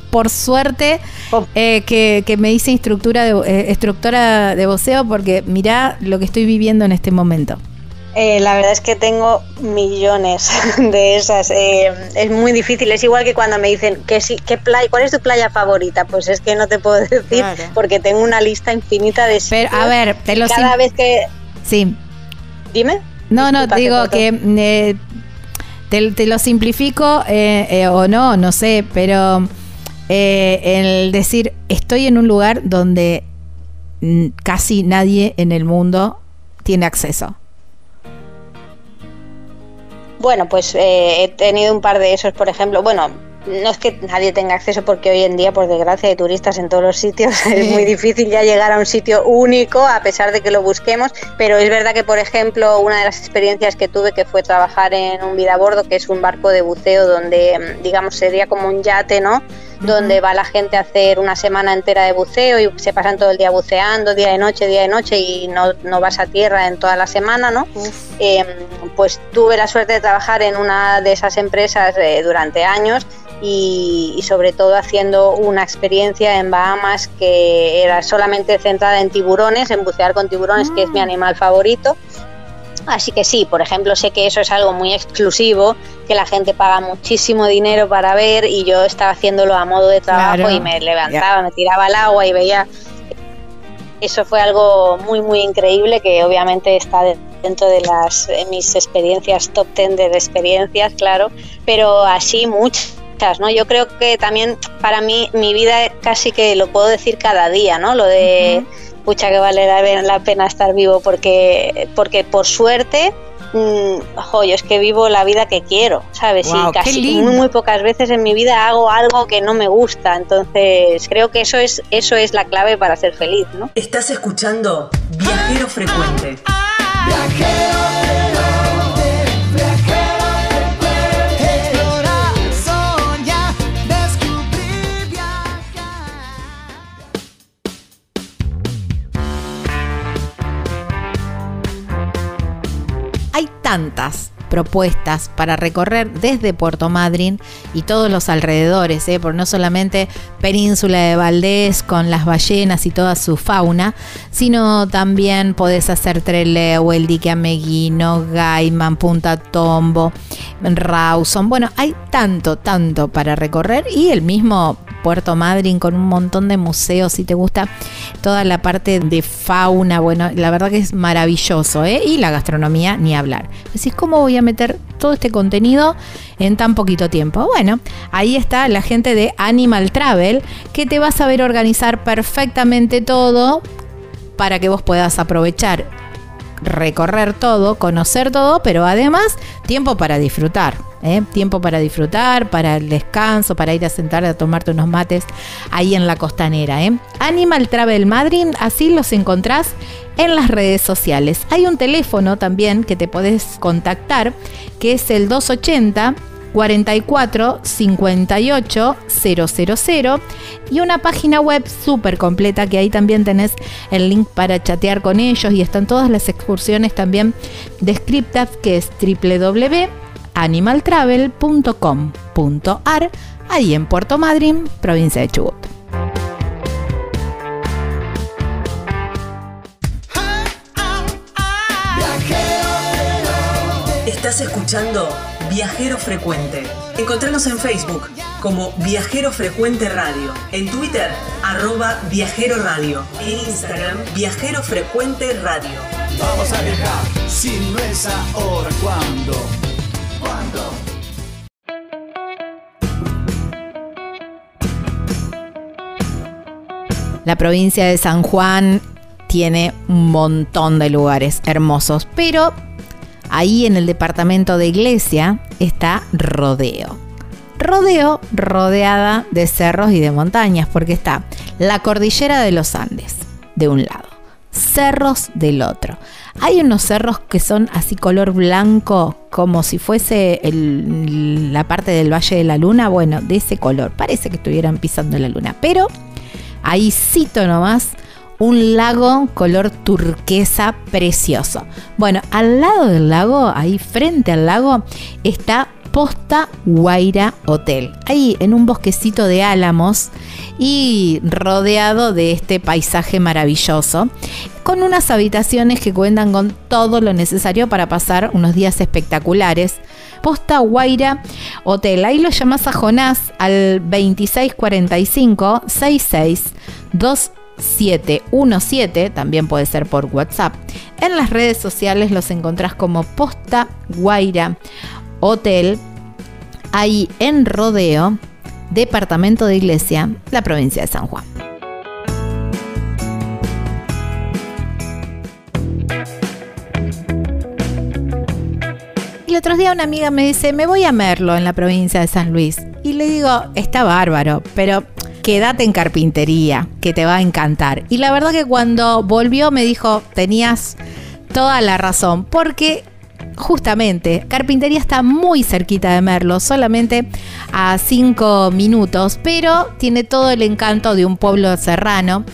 por suerte oh. eh, que, me hice instructora de, eh, instructora de voceo porque mira lo que estoy viviendo en este momento? Eh, la verdad es que tengo millones de esas. Eh, es muy difícil. Es igual que cuando me dicen que sí, ¿qué playa, ¿cuál es tu playa favorita? Pues es que no te puedo decir porque tengo una lista infinita de Pero, a ver, te lo cada vez que sí. Dime. No, no, digo que eh, te, lo simplifico o no, no sé, pero el decir estoy en un lugar donde mm, casi nadie en el mundo tiene acceso. Bueno, pues eh, he tenido un par de esos, por ejemplo. Bueno, no es que nadie tenga acceso porque hoy en día, por desgracia, hay turistas en todos los sitios. Es muy difícil ya llegar a un sitio único a pesar de que lo busquemos. Pero es verdad que, por ejemplo, una de las experiencias que tuve que fue trabajar en un vida a bordo, que es un barco de buceo donde, mm, digamos, sería como un yate, ¿no? Donde va la gente a hacer una semana entera de buceo y se pasan todo el día buceando, día de noche, día de noche y no, no vas a tierra en toda la semana, ¿no? Em, pues tuve la suerte de trabajar en una de esas empresas eh, durante años y, y, sobre todo haciendo una experiencia en Bahamas que era solamente centrada en tiburones, en bucear con tiburones, que es mi ah. animal favorito. Así que sí, por ejemplo, sé que eso es algo muy exclusivo, que la gente paga muchísimo dinero para ver y yo estaba haciéndolo a modo de trabajo y me levantaba, me tiraba al agua y veía... Eso fue algo muy, muy increíble que obviamente está dentro de las mis experiencias top ten de experiencias, claro, pero así muchas. ¿no? Yo creo que también para mí mi vida casi que lo puedo decir cada día, ¿no? Lo de pucha que vale la pena estar vivo porque, porque por suerte mmm, yo es que vivo la vida que quiero, ¿sabes? y casi muy, muy pocas veces en mi vida hago algo que no me gusta, entonces creo que eso es, eso es la clave para ser feliz, ¿no? Estás escuchando Viajero Frecuente. Viajero Hay tantas propuestas para recorrer desde Puerto Madryn y todos los alrededores, ¿eh? por no solamente Península de Valdés con las ballenas y toda su fauna, sino también podés hacer Trelew, el dique Ameguino, Gaiman, Punta Tombo, Rawson. Bueno, hay tanto, tanto para recorrer y el mismo Puerto Madryn con un montón de museos, si te gusta toda la parte de fauna, bueno, la verdad que es maravilloso, ¿eh? Y la gastronomía, ni hablar. Decís, ¿cómo voy a meter todo este contenido en tan poquito tiempo? Bueno, ahí está la gente de Animal Travel, que te va a saber organizar perfectamente todo para que vos puedas aprovechar recorrer todo, conocer todo, pero además tiempo para disfrutar. ¿eh? Tiempo para disfrutar, para el descanso, para ir a sentar a tomarte unos mates ahí en la costanera. ¿eh? Animal Travel Madrid, así los encontrás en las redes sociales. Hay un teléfono también que te podés contactar, que es el 280 44 58 000 y una página web súper completa que ahí también tenés el link para chatear con ellos y están todas las excursiones también descriptas que es www.animaltravel.com.ar ahí en Puerto Madryn, provincia de Chubut. Estás escuchando Viajero Frecuente. Encontrarnos en Facebook como Viajero Frecuente Radio, en Twitter arroba Viajero Radio, en Instagram Viajero Frecuente Radio. Vamos a viajar, si no es ahora, ¿cuándo? ¿Cuándo? La provincia de San Juan tiene un montón de lugares hermosos, pero ahí en el departamento de Iglesia está Rodeo. Rodeo rodeada de cerros y de montañas, porque está la cordillera de los Andes, de un lado, cerros del otro. Hay unos cerros que son así color blanco, como si fuese la parte del Valle de la Luna, bueno, de ese color, parece que estuvieran pisando la luna, pero ahí cito nomás un lago color turquesa precioso. Bueno, al lado del lago, ahí frente al lago, está Posta Guaira Hotel. Ahí en un bosquecito de álamos y rodeado de este paisaje maravilloso, con unas habitaciones que cuentan con todo lo necesario para pasar unos días espectaculares. Posta Guaira Hotel. Ahí lo llamas a Jonás al 2645 66 2717, también puede ser por WhatsApp. En las redes sociales los encontrás como Posta Guaira Hotel, ahí en Rodeo, departamento de Iglesia, la provincia de San Juan. El otro día una amiga me dice, me voy a Merlo en la provincia de San Luis. Y le digo, está bárbaro, pero quédate en carpintería, que te va a encantar. Y la verdad que cuando volvió me dijo, tenías toda la razón, porque justamente carpintería está muy cerquita de Merlo, solamente a cinco minutos, pero tiene todo el encanto de un pueblo serrano.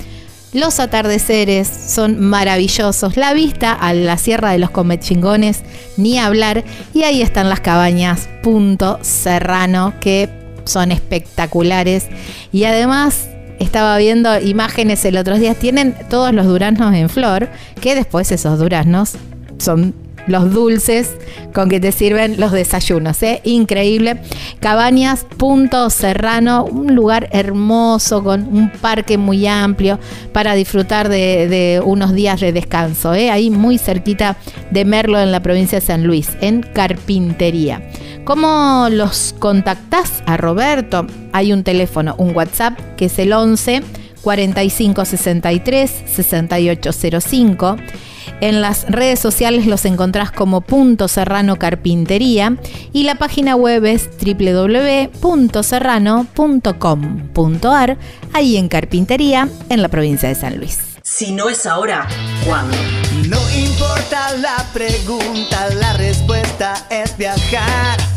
Los atardeceres son maravillosos, la vista a la Sierra de los Comechingones, ni hablar, y ahí están las cabañas Punto Serrano, que son espectaculares. Y además estaba viendo imágenes el otro día, tienen todos los duraznos en flor, que después esos duraznos son los dulces con que te sirven los desayunos. ¿eh? Increíble. Cabañas Punto Serrano, un lugar hermoso con un parque muy amplio para disfrutar de, unos días de descanso. ¿eh? Ahí muy cerquita de Merlo en la provincia de San Luis, en Carpintería. ¿Cómo los contactás a Roberto? Hay un teléfono, un WhatsApp que es el 11 4563 6805. En las redes sociales los encontrás como Punto Serrano Carpintería y la página web es www.serrano.com.ar, ahí en Carpintería, en la provincia de San Luis. Si no es ahora, ¿cuándo? No importa la pregunta, la respuesta es viajar.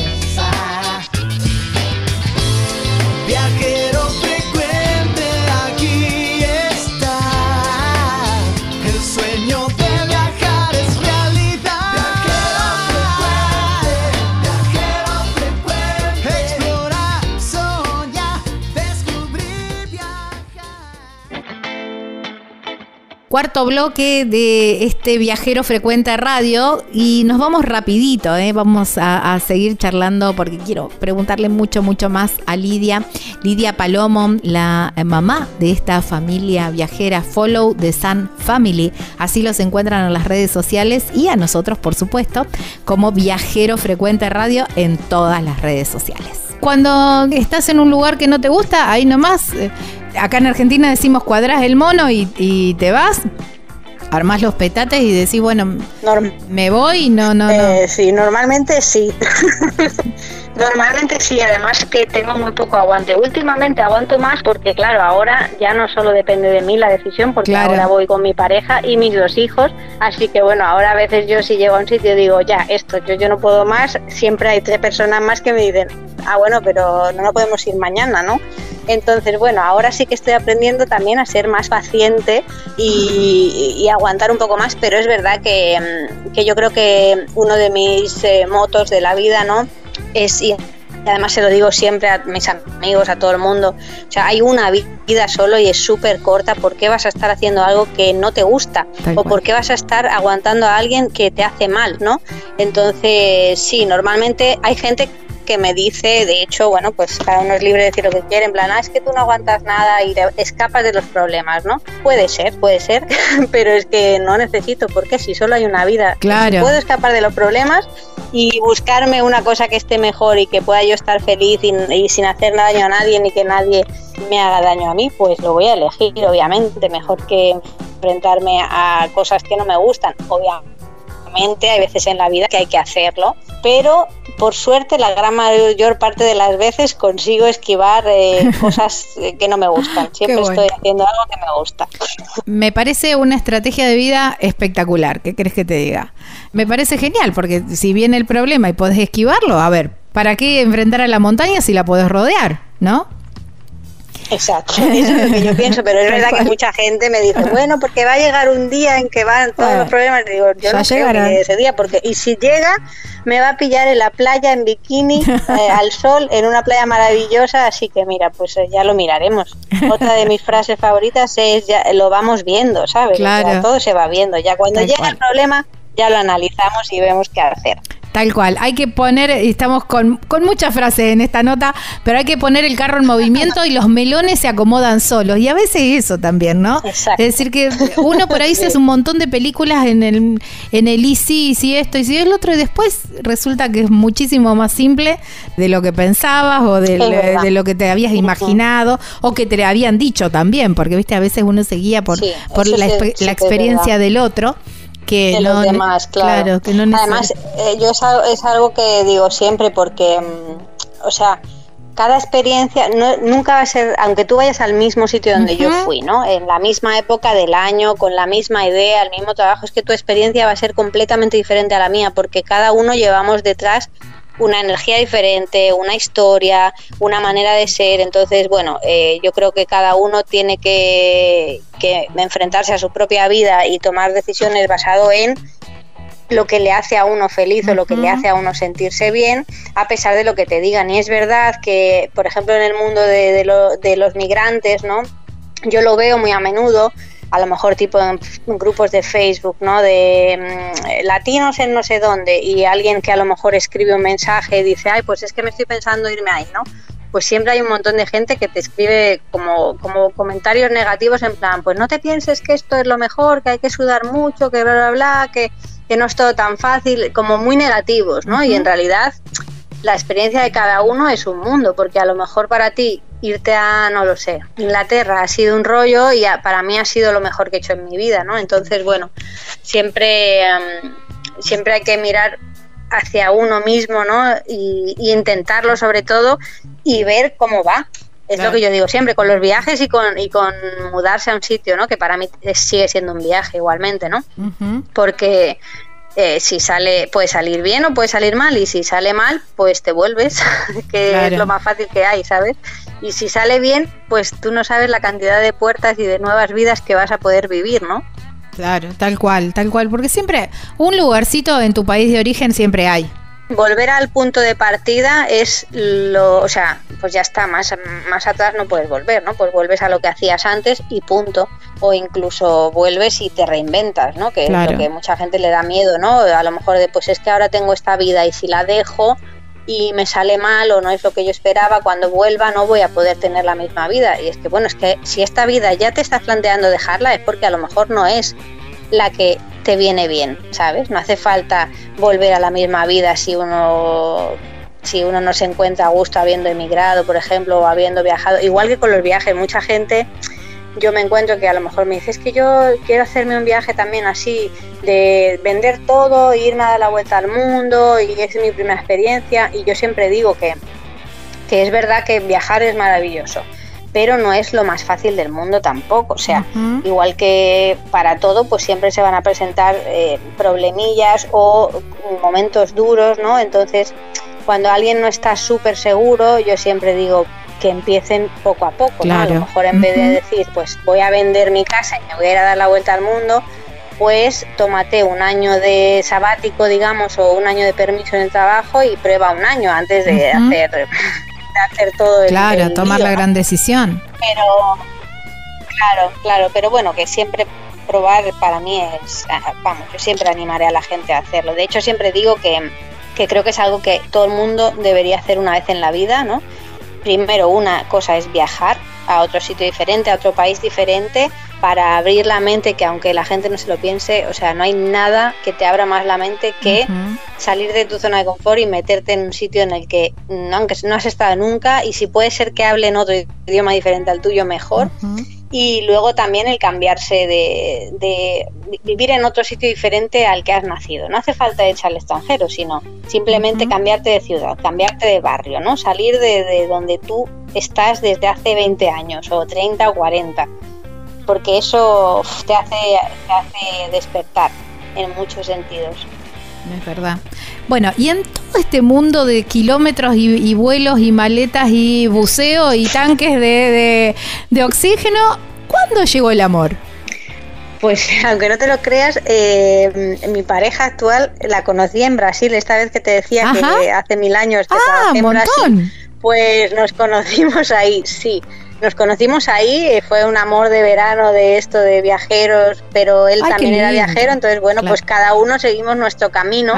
Cuarto bloque de este viajero frecuente radio y nos vamos rapidito, ¿eh? vamos a, seguir charlando porque quiero preguntarle mucho, mucho más a Lidia. Lidia Palomo, la mamá de esta familia viajera Follow the Sun Family. Así los encuentran en las redes sociales y a nosotros, por supuesto, como viajero frecuente radio en todas las redes sociales. Cuando estás en un lugar que no te gusta, ahí nomás, eh, acá en Argentina decimos cuadrás el mono y, y te vas, armás los petates y decís, bueno, Norm- me voy, no, no, no. Eh, sí, normalmente sí. Normalmente sí, además que tengo muy poco aguante. Últimamente aguanto más porque, claro, ahora ya no solo depende de mí la decisión, porque Claro. ahora voy con mi pareja y mis dos hijos. Así que, bueno, ahora a veces yo si llego a un sitio digo, ya, esto, yo, yo no puedo más. Siempre hay tres personas más que me dicen, ah, bueno, pero no, no podemos ir mañana, ¿no? Entonces, bueno, ahora sí que estoy aprendiendo también a ser más paciente y, y aguantar un poco más, pero es verdad que, que yo creo que uno de mis eh, motos de la vida, ¿no? Es y además se lo digo siempre a mis amigos, a todo el mundo, o sea, hay una vida solo y es súper corta, ¿por qué vas a estar haciendo algo que no te gusta? o por qué vas a estar aguantando a alguien que te hace mal, ¿no? Entonces, sí, normalmente hay gente que me dice, de hecho, bueno, pues cada uno es libre de decir lo que quiere, en plan, ah, es que tú no aguantas nada y te escapas de los problemas, ¿no? Puede ser, puede ser, pero es que no necesito, porque si solo hay una vida, claro. puedo escapar de los problemas y buscarme una cosa que esté mejor y que pueda yo estar feliz y, sin hacer daño a nadie ni que nadie me haga daño a mí, pues lo voy a elegir, obviamente, mejor que enfrentarme a cosas que no me gustan, obviamente hay veces en la vida que hay que hacerlo, pero por suerte la gran mayor parte de las veces consigo esquivar eh, cosas que no me gustan. Siempre estoy haciendo algo que me gusta. Me parece una estrategia de vida espectacular. ¿Qué crees que te diga? Me parece genial porque si viene el problema y podés esquivarlo, a ver, ¿para qué enfrentar a la montaña si la podés rodear? ¿No? Exacto, eso es lo que yo pienso, pero es verdad que mucha gente me dice, bueno, porque va a llegar un día en que van todos los problemas. Digo, yo no sé ese día, porque y si llega, me va a pillar en la playa en bikini, eh, al sol, en una playa maravillosa, así que mira, pues eh, ya lo miraremos. Otra de mis frases favoritas es, ya lo vamos viendo, ¿sabes? Claro. todo se va viendo, ya cuando llega el problema, ya lo analizamos y vemos qué hacer. Tal cual. Hay que poner, estamos con, con muchas frases en esta nota, pero hay que poner el carro en movimiento y los melones se acomodan solos. Y a veces eso también, ¿no? Exacto. Es decir, que uno por ahí se hace un montón de películas en el, en el y sí, y si esto, y si el otro, y después resulta que es muchísimo más simple de lo que pensabas o de, de lo que te habías imaginado o que te habían dicho también, porque, viste, a veces uno se guía por, por la, la experiencia del otro que de los demás, claro. que no Además, eh, yo es algo, es algo, que digo siempre porque, mm, o sea, cada experiencia no, nunca va a ser, aunque tú vayas al mismo sitio donde yo fui, ¿no? En la misma época del año, con la misma idea, el mismo trabajo, es que tu experiencia va a ser completamente diferente a la mía, porque cada uno llevamos detrás una energía diferente, una historia, una manera de ser. Entonces, bueno, eh, yo creo que cada uno tiene que, enfrentarse a su propia vida y tomar decisiones basado en lo que le hace a uno feliz o lo que le hace a uno sentirse bien, a pesar de lo que te digan. Y es verdad que, por ejemplo, en el mundo de, de los migrantes, ¿no? Yo lo veo muy a menudo, a lo mejor tipo en grupos de Facebook, ¿no? De mm, latinos en no sé dónde y alguien que a lo mejor escribe un mensaje y dice, ay, pues es que me estoy pensando irme ahí, ¿no? Pues siempre hay un montón de gente que te escribe como, como comentarios negativos en plan, pues no te pienses que esto es lo mejor, que hay que sudar mucho, que bla, bla, bla, que, que no es todo tan fácil, como muy negativos, ¿no? Y en realidad la experiencia de cada uno es un mundo, porque a lo mejor para ti irte a, no lo sé, Inglaterra ha sido un rollo y para mí ha sido lo mejor que he hecho en mi vida, ¿no? Entonces, bueno, siempre, em, siempre hay que mirar hacia uno mismo, ¿no? Y, intentarlo sobre todo y ver cómo va. Es lo que yo digo siempre, con los viajes y con, y con mudarse a un sitio, ¿no? Que para mí sigue siendo un viaje igualmente, ¿no? Porque eh, si sale, puede salir bien o puede salir mal, y si sale mal, pues te vuelves, que es lo más fácil que hay, ¿sabes? Y si sale bien, pues tú no sabes la cantidad de puertas y de nuevas vidas que vas a poder vivir, ¿no? Claro, tal cual, tal cual, porque siempre un lugarcito en tu país de origen siempre hay volver al punto de partida es lo, o sea, pues ya está, más, más atrás no puedes volver, ¿no? Pues vuelves a lo que hacías antes y punto. O incluso vuelves y te reinventas, ¿no? Que es lo que mucha gente le da miedo, ¿no? A lo mejor de, pues es que ahora tengo esta vida y si la dejo y me sale mal o no es lo que yo esperaba, cuando vuelva no voy a poder tener la misma vida. Y es que, bueno, es que si esta vida ya te estás planteando dejarla es porque a lo mejor no es la que te viene bien, ¿sabes? No hace falta volver a la misma vida si uno si uno no se encuentra a gusto habiendo emigrado, por ejemplo, o habiendo viajado, igual que con los viajes, mucha gente yo me encuentro que a lo mejor me dice, es que yo quiero hacerme un viaje también así, de vender todo, irme a dar la vuelta al mundo, y es mi primera experiencia, y yo siempre digo que, que es verdad que viajar es maravilloso, pero no es lo más fácil del mundo tampoco. O sea, igual que para todo, pues siempre se van a presentar eh, problemillas o momentos duros, ¿no? Entonces, cuando alguien no está súper seguro, yo siempre digo que empiecen poco a poco, ¿no? A lo mejor en vez de decir, pues voy a vender mi casa y me voy a ir a dar la vuelta al mundo, después tómate un año de sabático, digamos, o un año de permiso en el trabajo y prueba un año antes de hacer todo el Claro, tomar la gran decisión. Pero claro, claro, pero bueno, que siempre probar para mí es, ah, vamos, yo siempre animaré a la gente a hacerlo. De hecho, siempre digo que, que creo que es algo que todo el mundo debería hacer una vez en la vida, ¿no? Primero, una cosa es viajar a otro sitio diferente, a otro país diferente, para abrir la mente, que aunque la gente no se lo piense, o sea, no hay nada que te abra más la mente que salir de tu zona de confort y meterte en un sitio en el que, no, aunque no has estado nunca, y si puede ser que hablen otro idioma diferente al tuyo, mejor. Y luego también el cambiarse de, de, vivir en otro sitio diferente al que has nacido. No hace falta echar al extranjero, sino simplemente cambiarte de ciudad, cambiarte de barrio, ¿no? Salir de, de donde tú estás desde hace 20 años o 30 o 40 porque eso te hace, te hace despertar en muchos sentidos. Es verdad. Bueno, y en todo este mundo de kilómetros y, vuelos y maletas y buceo y tanques de, de, oxígeno, ¿cuándo llegó el amor? Pues aunque no te lo creas, eh, mi pareja actual la conocí en Brasil, esta vez que te decía que hace mil años que ah, en Brasil, pues nos conocimos ahí, sí. Nos conocimos ahí, eh, fue un amor de verano de esto de viajeros, pero él también era viajero, entonces bueno, pues cada uno seguimos nuestro camino.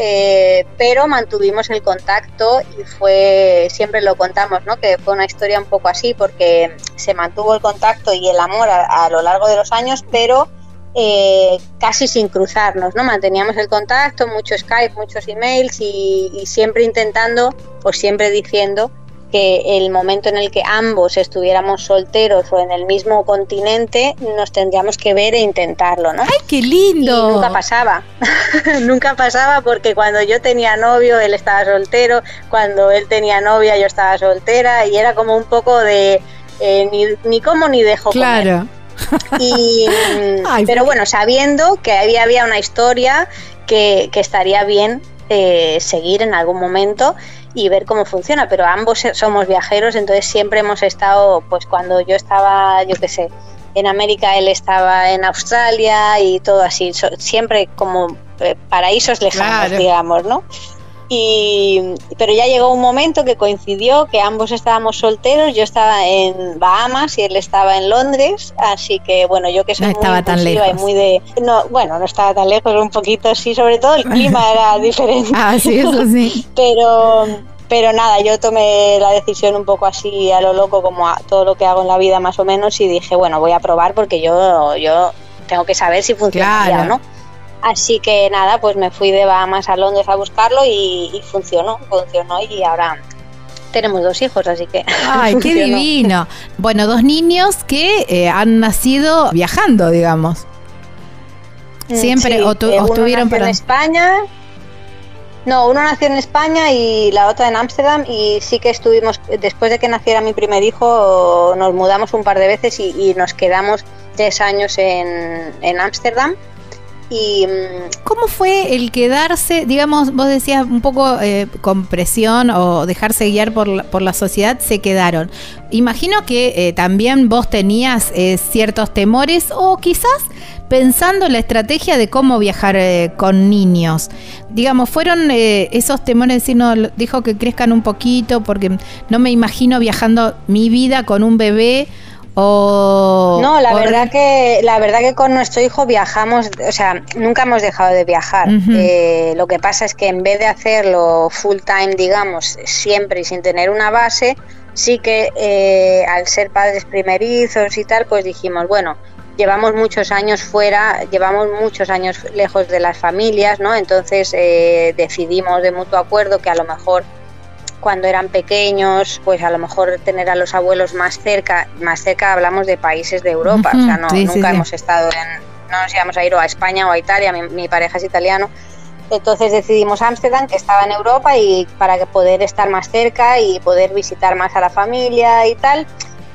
Eh, pero mantuvimos el contacto y fue, siempre lo contamos, ¿no? Que fue una historia un poco así porque se mantuvo el contacto y el amor a, lo largo de los años, pero eh, casi sin cruzarnos, ¿no? Manteníamos el contacto, mucho Skype, muchos emails y, y siempre intentando, o siempre diciendo que el momento en el que ambos estuviéramos solteros o en el mismo continente nos tendríamos que ver e intentarlo, ¿no? ¡Ay, qué lindo! nunca pasaba, nunca pasaba porque cuando yo tenía novio él estaba soltero, cuando él tenía novia yo estaba soltera y era como un poco de eh, ni, ni como ni dejo claro. Y, pero bueno, sabiendo que había, había una historia que, que estaría bien eh, seguir en algún momento y ver cómo funciona, pero ambos somos viajeros, entonces siempre hemos estado, pues cuando yo estaba, yo qué sé, en América, él estaba en Australia y todo así, siempre como eh, paraísos lejanos, digamos, ¿no? Y, pero ya llegó un momento que coincidió que ambos estábamos solteros, yo estaba en Bahamas y él estaba en Londres, así que bueno, yo que soy no muy estaba tan lejos. y muy de no, bueno, no estaba tan lejos, un poquito sí, sobre todo el clima era diferente. ah, sí, eso sí. pero pero nada, yo tomé la decisión un poco así a lo loco como a todo lo que hago en la vida más o menos y dije, bueno, voy a probar porque yo yo tengo que saber si funciona o no. Así que nada, pues me fui de Bahamas a Londres a buscarlo y, funcionó, funcionó y ahora tenemos dos hijos, así que. ¡Ay, qué divino! Bueno, dos niños que eh, han nacido viajando, digamos. Mm, Siempre, o, tu, eh, estuvieron para. En España. No, uno nació en España y la otra en Ámsterdam y sí que estuvimos, después de que naciera mi primer hijo, nos mudamos un par de veces y, nos quedamos tres años en Ámsterdam. Y, mm, ¿Cómo fue el quedarse, digamos, vos decías un poco eh, con presión o dejarse guiar por la, por la sociedad, se quedaron? Imagino que eh, también vos tenías eh, ciertos temores o quizás pensando en la estrategia de cómo viajar con niños. Digamos, fueron esos temores, si no, dijo que crezcan un poquito porque no me imagino viajando mi vida con un bebé no, la verdad que la verdad que con nuestro hijo viajamos, o sea, nunca hemos dejado de viajar. Eh, lo que pasa es que en vez de hacerlo full time, digamos, siempre y sin tener una base, sí que eh, al ser padres primerizos y tal, pues dijimos, bueno, llevamos muchos años fuera, llevamos muchos años lejos de las familias, ¿no? Entonces eh, decidimos de mutuo acuerdo que a lo mejor cuando eran pequeños, pues a lo mejor tener a los abuelos más cerca, más cerca hablamos de países de Europa, o sea, no, nunca hemos estado en, no nos íbamos a ir o a España o a Italia, mi, pareja es italiano, entonces decidimos Ámsterdam, que estaba en Europa, y para poder estar más cerca y poder visitar más a la familia y tal,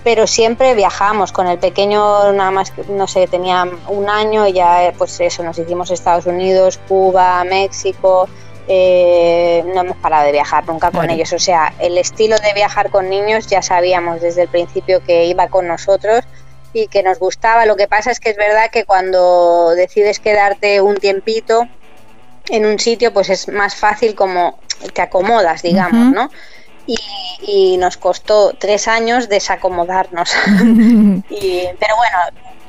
pero siempre viajamos. Con el pequeño, nada más, no sé, tenía un año y ya, pues eso, nos hicimos Estados Unidos, Cuba, México, eh, no hemos parado de viajar nunca con ellos. O sea, el estilo de viajar con niños ya sabíamos desde el principio que iba con nosotros y que nos gustaba. Lo que pasa es que es verdad que cuando decides quedarte un tiempito en un sitio, pues es más fácil como te acomodas, digamos, ¿no? Y, nos costó tres años desacomodarnos. y, pero bueno,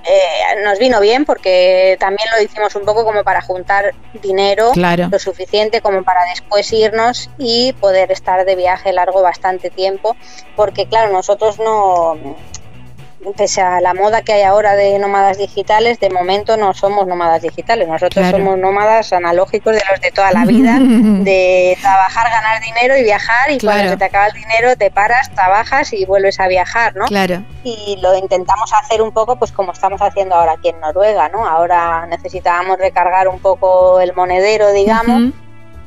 eh, nos vino bien porque también lo hicimos un poco como para juntar dinero lo suficiente como para después irnos y poder estar de viaje largo bastante tiempo porque claro nosotros no pese a la moda que hay ahora de nómadas digitales, de momento no somos nómadas digitales, nosotros somos nómadas analógicos de los de toda la vida, de trabajar, ganar dinero y viajar y cuando se te acaba el dinero te paras, trabajas y vuelves a viajar, ¿no? Claro. Y lo intentamos hacer un poco pues como estamos haciendo ahora aquí en Noruega, ¿no? Ahora necesitábamos recargar un poco el monedero, digamos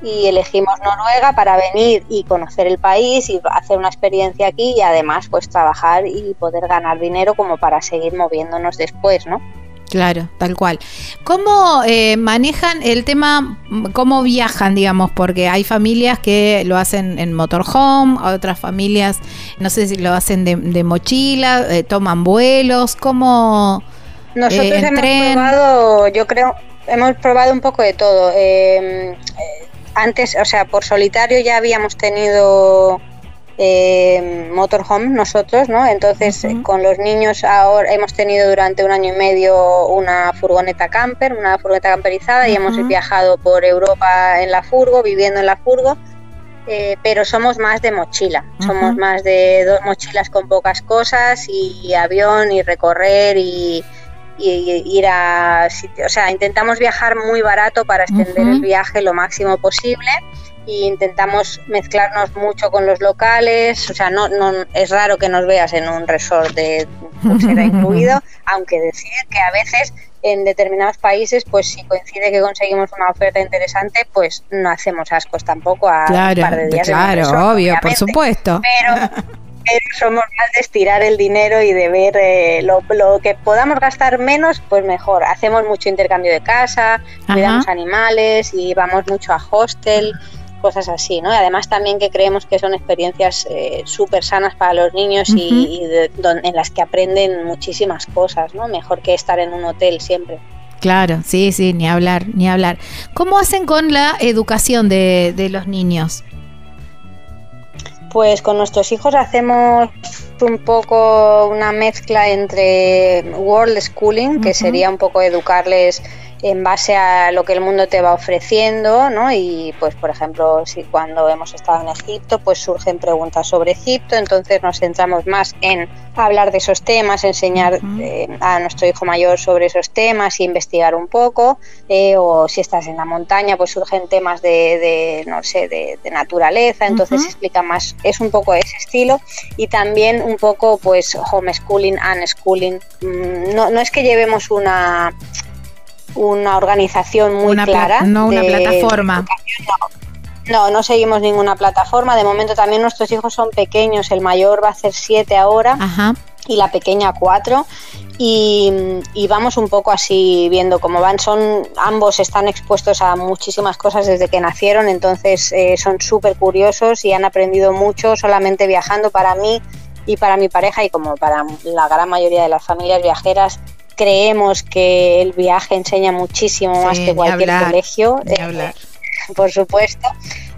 y elegimos Noruega para venir y conocer el país y hacer una experiencia aquí y además pues trabajar y poder ganar dinero como para seguir moviéndonos después, ¿no? Claro, tal cual. ¿Cómo eh, manejan el tema, cómo viajan, digamos? Porque hay familias que lo hacen en motorhome, otras familias, no sé si lo hacen de, mochila, eh, toman vuelos, ¿cómo? Nosotros eh, hemos probado, yo creo, hemos probado un poco de todo antes, o sea, por solitario ya habíamos tenido eh, motorhome nosotros, ¿no? Entonces, con los niños ahora hemos tenido durante un año y medio una furgoneta camper, una furgoneta camperizada y hemos viajado por Europa en la furgo, viviendo en la furgo. Eh, pero somos más de mochila, somos más de dos mochilas con pocas cosas y avión y recorrer y, y ir a sitios, o sea, intentamos viajar muy barato para extender el viaje lo máximo posible e intentamos mezclarnos mucho con los locales, o sea, no, no es raro que nos veas en un resort de pulsera incluido, aunque decir que a veces en determinados países, pues si coincide que conseguimos una oferta interesante, pues no hacemos ascos tampoco a claro, un par de días. Claro, obvio, por supuesto. Pero somos más de estirar el dinero y de ver eh, lo, que podamos gastar menos, pues mejor. Hacemos mucho intercambio de casa, cuidamos animales y vamos mucho a hostel, cosas así, ¿no? Y además también que creemos que son experiencias eh, súper sanas para los niños y, en las que aprenden muchísimas cosas, ¿no? Mejor que estar en un hotel siempre. Claro, sí, sí, ni hablar, ni hablar. ¿Cómo hacen con la educación de, de los niños? Pues con nuestros hijos hacemos un poco una mezcla entre world schooling, que sería un poco educarles en base a lo que el mundo te va ofreciendo, ¿no? Y pues, por ejemplo, si cuando hemos estado en Egipto, pues surgen preguntas sobre Egipto, entonces nos centramos más en hablar de esos temas, enseñar eh, a nuestro hijo mayor sobre esos temas y investigar un poco, eh, o si estás en la montaña, pues surgen temas de, no sé, de, naturaleza, entonces explica más, es un poco ese estilo, y también un poco, pues, homeschooling, unschooling, mm, no, no es que llevemos una una organización muy clara. No una plataforma. No, no seguimos ninguna plataforma. De momento también nuestros hijos son pequeños. El mayor va a hacer siete ahora y la pequeña cuatro. Y, vamos un poco así viendo cómo van. Son ambos están expuestos a muchísimas cosas desde que nacieron, entonces eh, son súper curiosos y han aprendido mucho solamente viajando. Para mí y para mi pareja y como para la gran mayoría de las familias viajeras creemos que el viaje enseña muchísimo más que cualquier colegio, eh, por supuesto.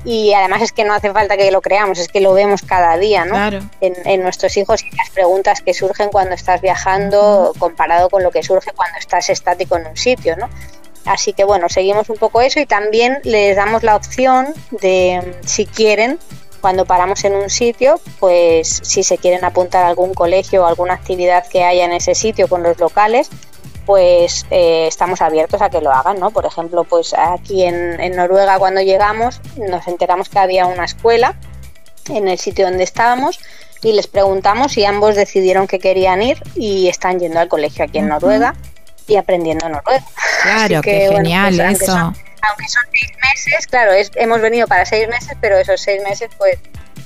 Y además es que no hace falta que lo creamos, es que lo vemos cada día, ¿no? En, nuestros hijos y las preguntas que surgen cuando estás viajando comparado con lo que surge cuando estás estático en un sitio, ¿no? Así que bueno, seguimos un poco eso y también les damos la opción de, si quieren, cuando paramos en un sitio, pues si se quieren apuntar a algún colegio o alguna actividad que haya en ese sitio con los locales, pues eh, estamos abiertos a que lo hagan, ¿no? Por ejemplo, pues aquí en, en, Noruega cuando llegamos nos enteramos que había una escuela en el sitio donde estábamos y les preguntamos y ambos decidieron que querían ir y están yendo al colegio aquí en Noruega y aprendiendo noruego. Claro, que, qué genial pues, eso aunque son seis meses, claro, hemos venido para seis meses, pero esos seis meses pues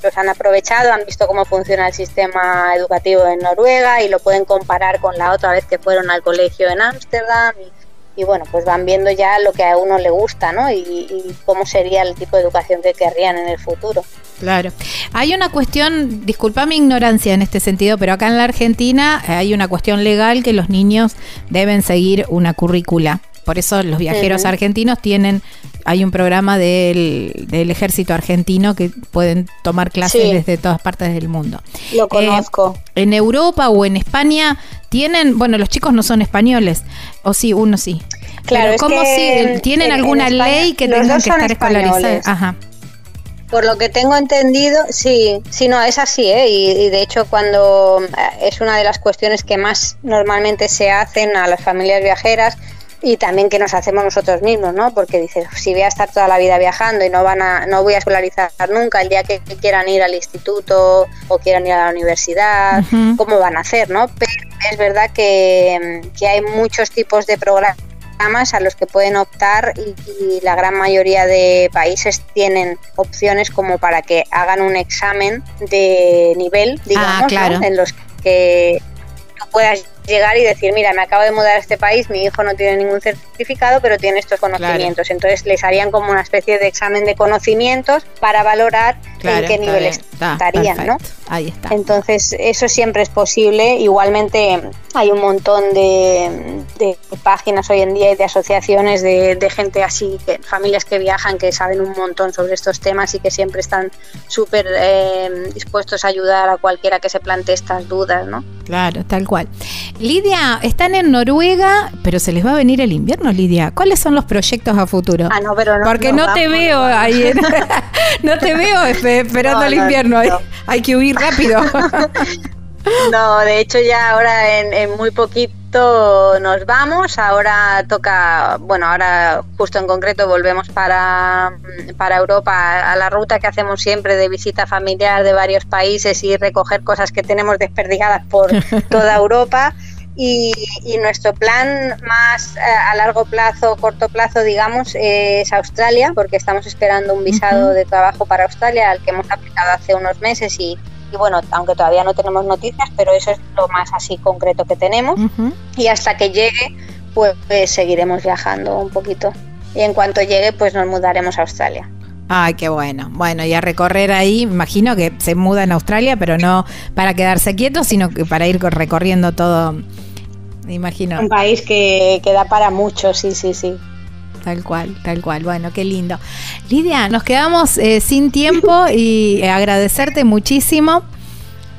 los han aprovechado, han visto cómo funciona el sistema educativo en Noruega y lo pueden comparar con la otra vez que fueron al colegio en Ámsterdam y bueno, pues van viendo ya lo que a uno le gusta, ¿no? Y, y, cómo sería el tipo de educación que querrían en el futuro. Claro. Hay una cuestión, disculpa mi ignorancia en este sentido, pero acá en la Argentina hay una cuestión legal que los niños deben seguir una currícula. Por eso los viajeros argentinos tienen, hay un programa del, del, ejército argentino que pueden tomar clases desde todas partes del mundo. Lo conozco. Eh, en Europa o en España tienen, bueno, los chicos no son españoles, o sí, uno sí. Claro, ¿cómo si tienen alguna ley que tengan que estar escolarizados? Ajá. Por lo que tengo entendido, sí, sí, no, es así, ¿eh? y, de hecho cuando eh, es una de las cuestiones que más normalmente se hacen a las familias viajeras y también que nos hacemos nosotros mismos, ¿no? Porque dices, si voy a estar toda la vida viajando y no van a, no voy a escolarizar nunca el día que, quieran ir al instituto o quieran ir a la universidad, ¿cómo van a hacer, no? Pero es verdad que, que hay muchos tipos de programas a los que pueden optar y, la gran mayoría de países tienen opciones como para que hagan un examen de nivel, digamos, ah, en los que puedas llegar y decir, mira, me acabo de mudar a este país, mi hijo no tiene ningún certificado, pero tiene estos conocimientos. Entonces les harían como una especie de examen de conocimientos para valorar en qué nivel estarían, ¿no? Ahí está. Entonces eso siempre es posible. Igualmente hay un montón de, páginas hoy en día y de asociaciones de, gente así, que, familias que viajan, que saben un montón sobre estos temas y que siempre están súper eh, dispuestos a ayudar a cualquiera que se plantee estas dudas, ¿no? Claro, tal cual. Lidia, están en Noruega, pero se les va a venir el invierno, Lidia. ¿Cuáles son los proyectos a futuro? Ah, no, pero no. Porque no, te veo ahí. no te veo esperando el invierno. Hay, hay, que huir rápido. no, de hecho ya ahora en, muy poquito nos vamos. Ahora toca, bueno, ahora justo en concreto volvemos para, para Europa a la ruta que hacemos siempre de visita familiar de varios países y recoger cosas que tenemos desperdigadas por toda Europa. Y, nuestro plan más eh, a largo plazo, corto plazo, digamos, es Australia, porque estamos esperando un visado de trabajo para Australia al que hemos aplicado hace unos meses y, bueno, aunque todavía no tenemos noticias, pero eso es lo más así concreto que tenemos. Y hasta que llegue, pues, seguiremos viajando un poquito. Y en cuanto llegue, pues nos mudaremos a Australia. Ay, qué bueno. Bueno, y a recorrer ahí, imagino que se muda en Australia, pero no para quedarse quieto, sino que para ir recorriendo todo me imagino. Un país que, que da para mucho, sí, sí, sí. Tal cual, tal cual. Bueno, qué lindo. Lidia, nos quedamos eh, sin tiempo y agradecerte muchísimo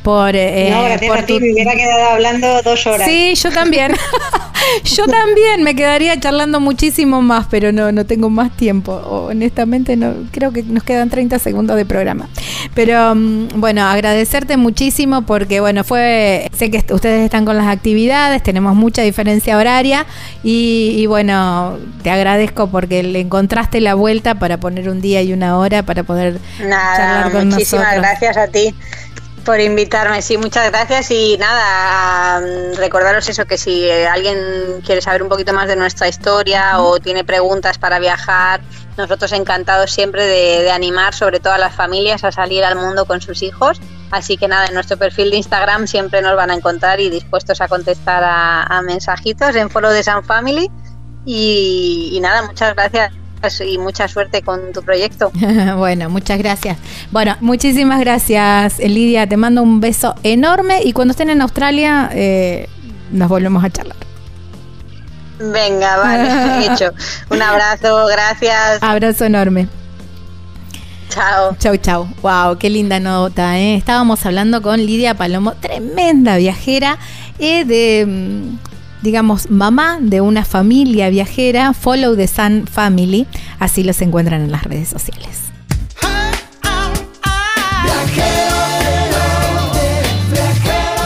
por, eh, no, a ti, me hubiera quedado hablando dos horas. Sí, yo también. yo también me quedaría charlando muchísimo más, pero no, no tengo más tiempo. Honestamente, no creo que nos quedan 30 segundos de programa. Pero mm, bueno, agradecerte muchísimo porque bueno, fue, sé que ustedes están con las actividades, tenemos mucha diferencia horaria y, bueno, te agradezco porque le encontraste la vuelta para poner un día y una hora para poder charlar con muchísimas gracias a ti por invitarme, sí, muchas gracias y nada, recordaros eso, que si alguien quiere saber un poquito más de nuestra historia o tiene preguntas para viajar, nosotros encantados siempre de, animar sobre todo a las familias a salir al mundo con sus hijos. Así que nada, en nuestro perfil de Instagram siempre nos van a encontrar y dispuestos a contestar a, mensajitos en Follow de San Family. y nada, muchas gracias y mucha suerte con tu proyecto. bueno, muchas gracias. Bueno, muchísimas gracias, Lidia. Te mando un beso enorme y cuando estén en Australia eh, nos volvemos a charlar. Venga, vale, hecho. Un abrazo, gracias. Abrazo enorme. Chao. Chau, chau. Wow, qué linda nota. ¿eh? Estábamos hablando con Lidia Palomo, tremenda viajera eh, de mm, digamos, mamá de una familia viajera, Follow the Sun Family. Así los encuentran en las redes sociales.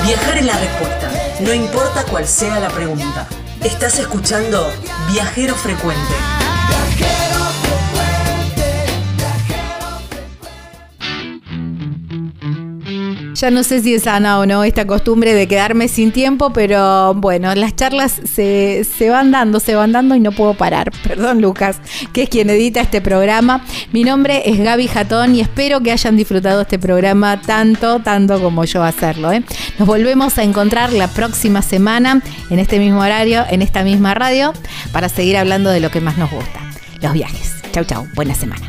Viajar es la respuesta, no importa cuál sea la pregunta. Estás escuchando Viajero Frecuente. Ya no sé si es sana o no esta costumbre de quedarme sin tiempo, pero bueno, las charlas se, se van dando, se van dando y no puedo parar. Perdón, Lucas, que es quien edita este programa. Mi nombre es Gaby Jatón y espero que hayan disfrutado este programa tanto, tanto como yo hacerlo. ¿eh? Nos volvemos a encontrar la próxima semana en este mismo horario, en esta misma radio, para seguir hablando de lo que más nos gusta, los viajes. Chau, chau, buena semana.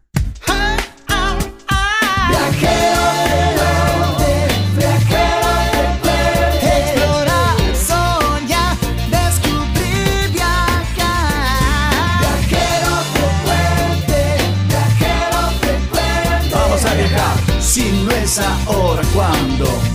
Frecuente. Vamos a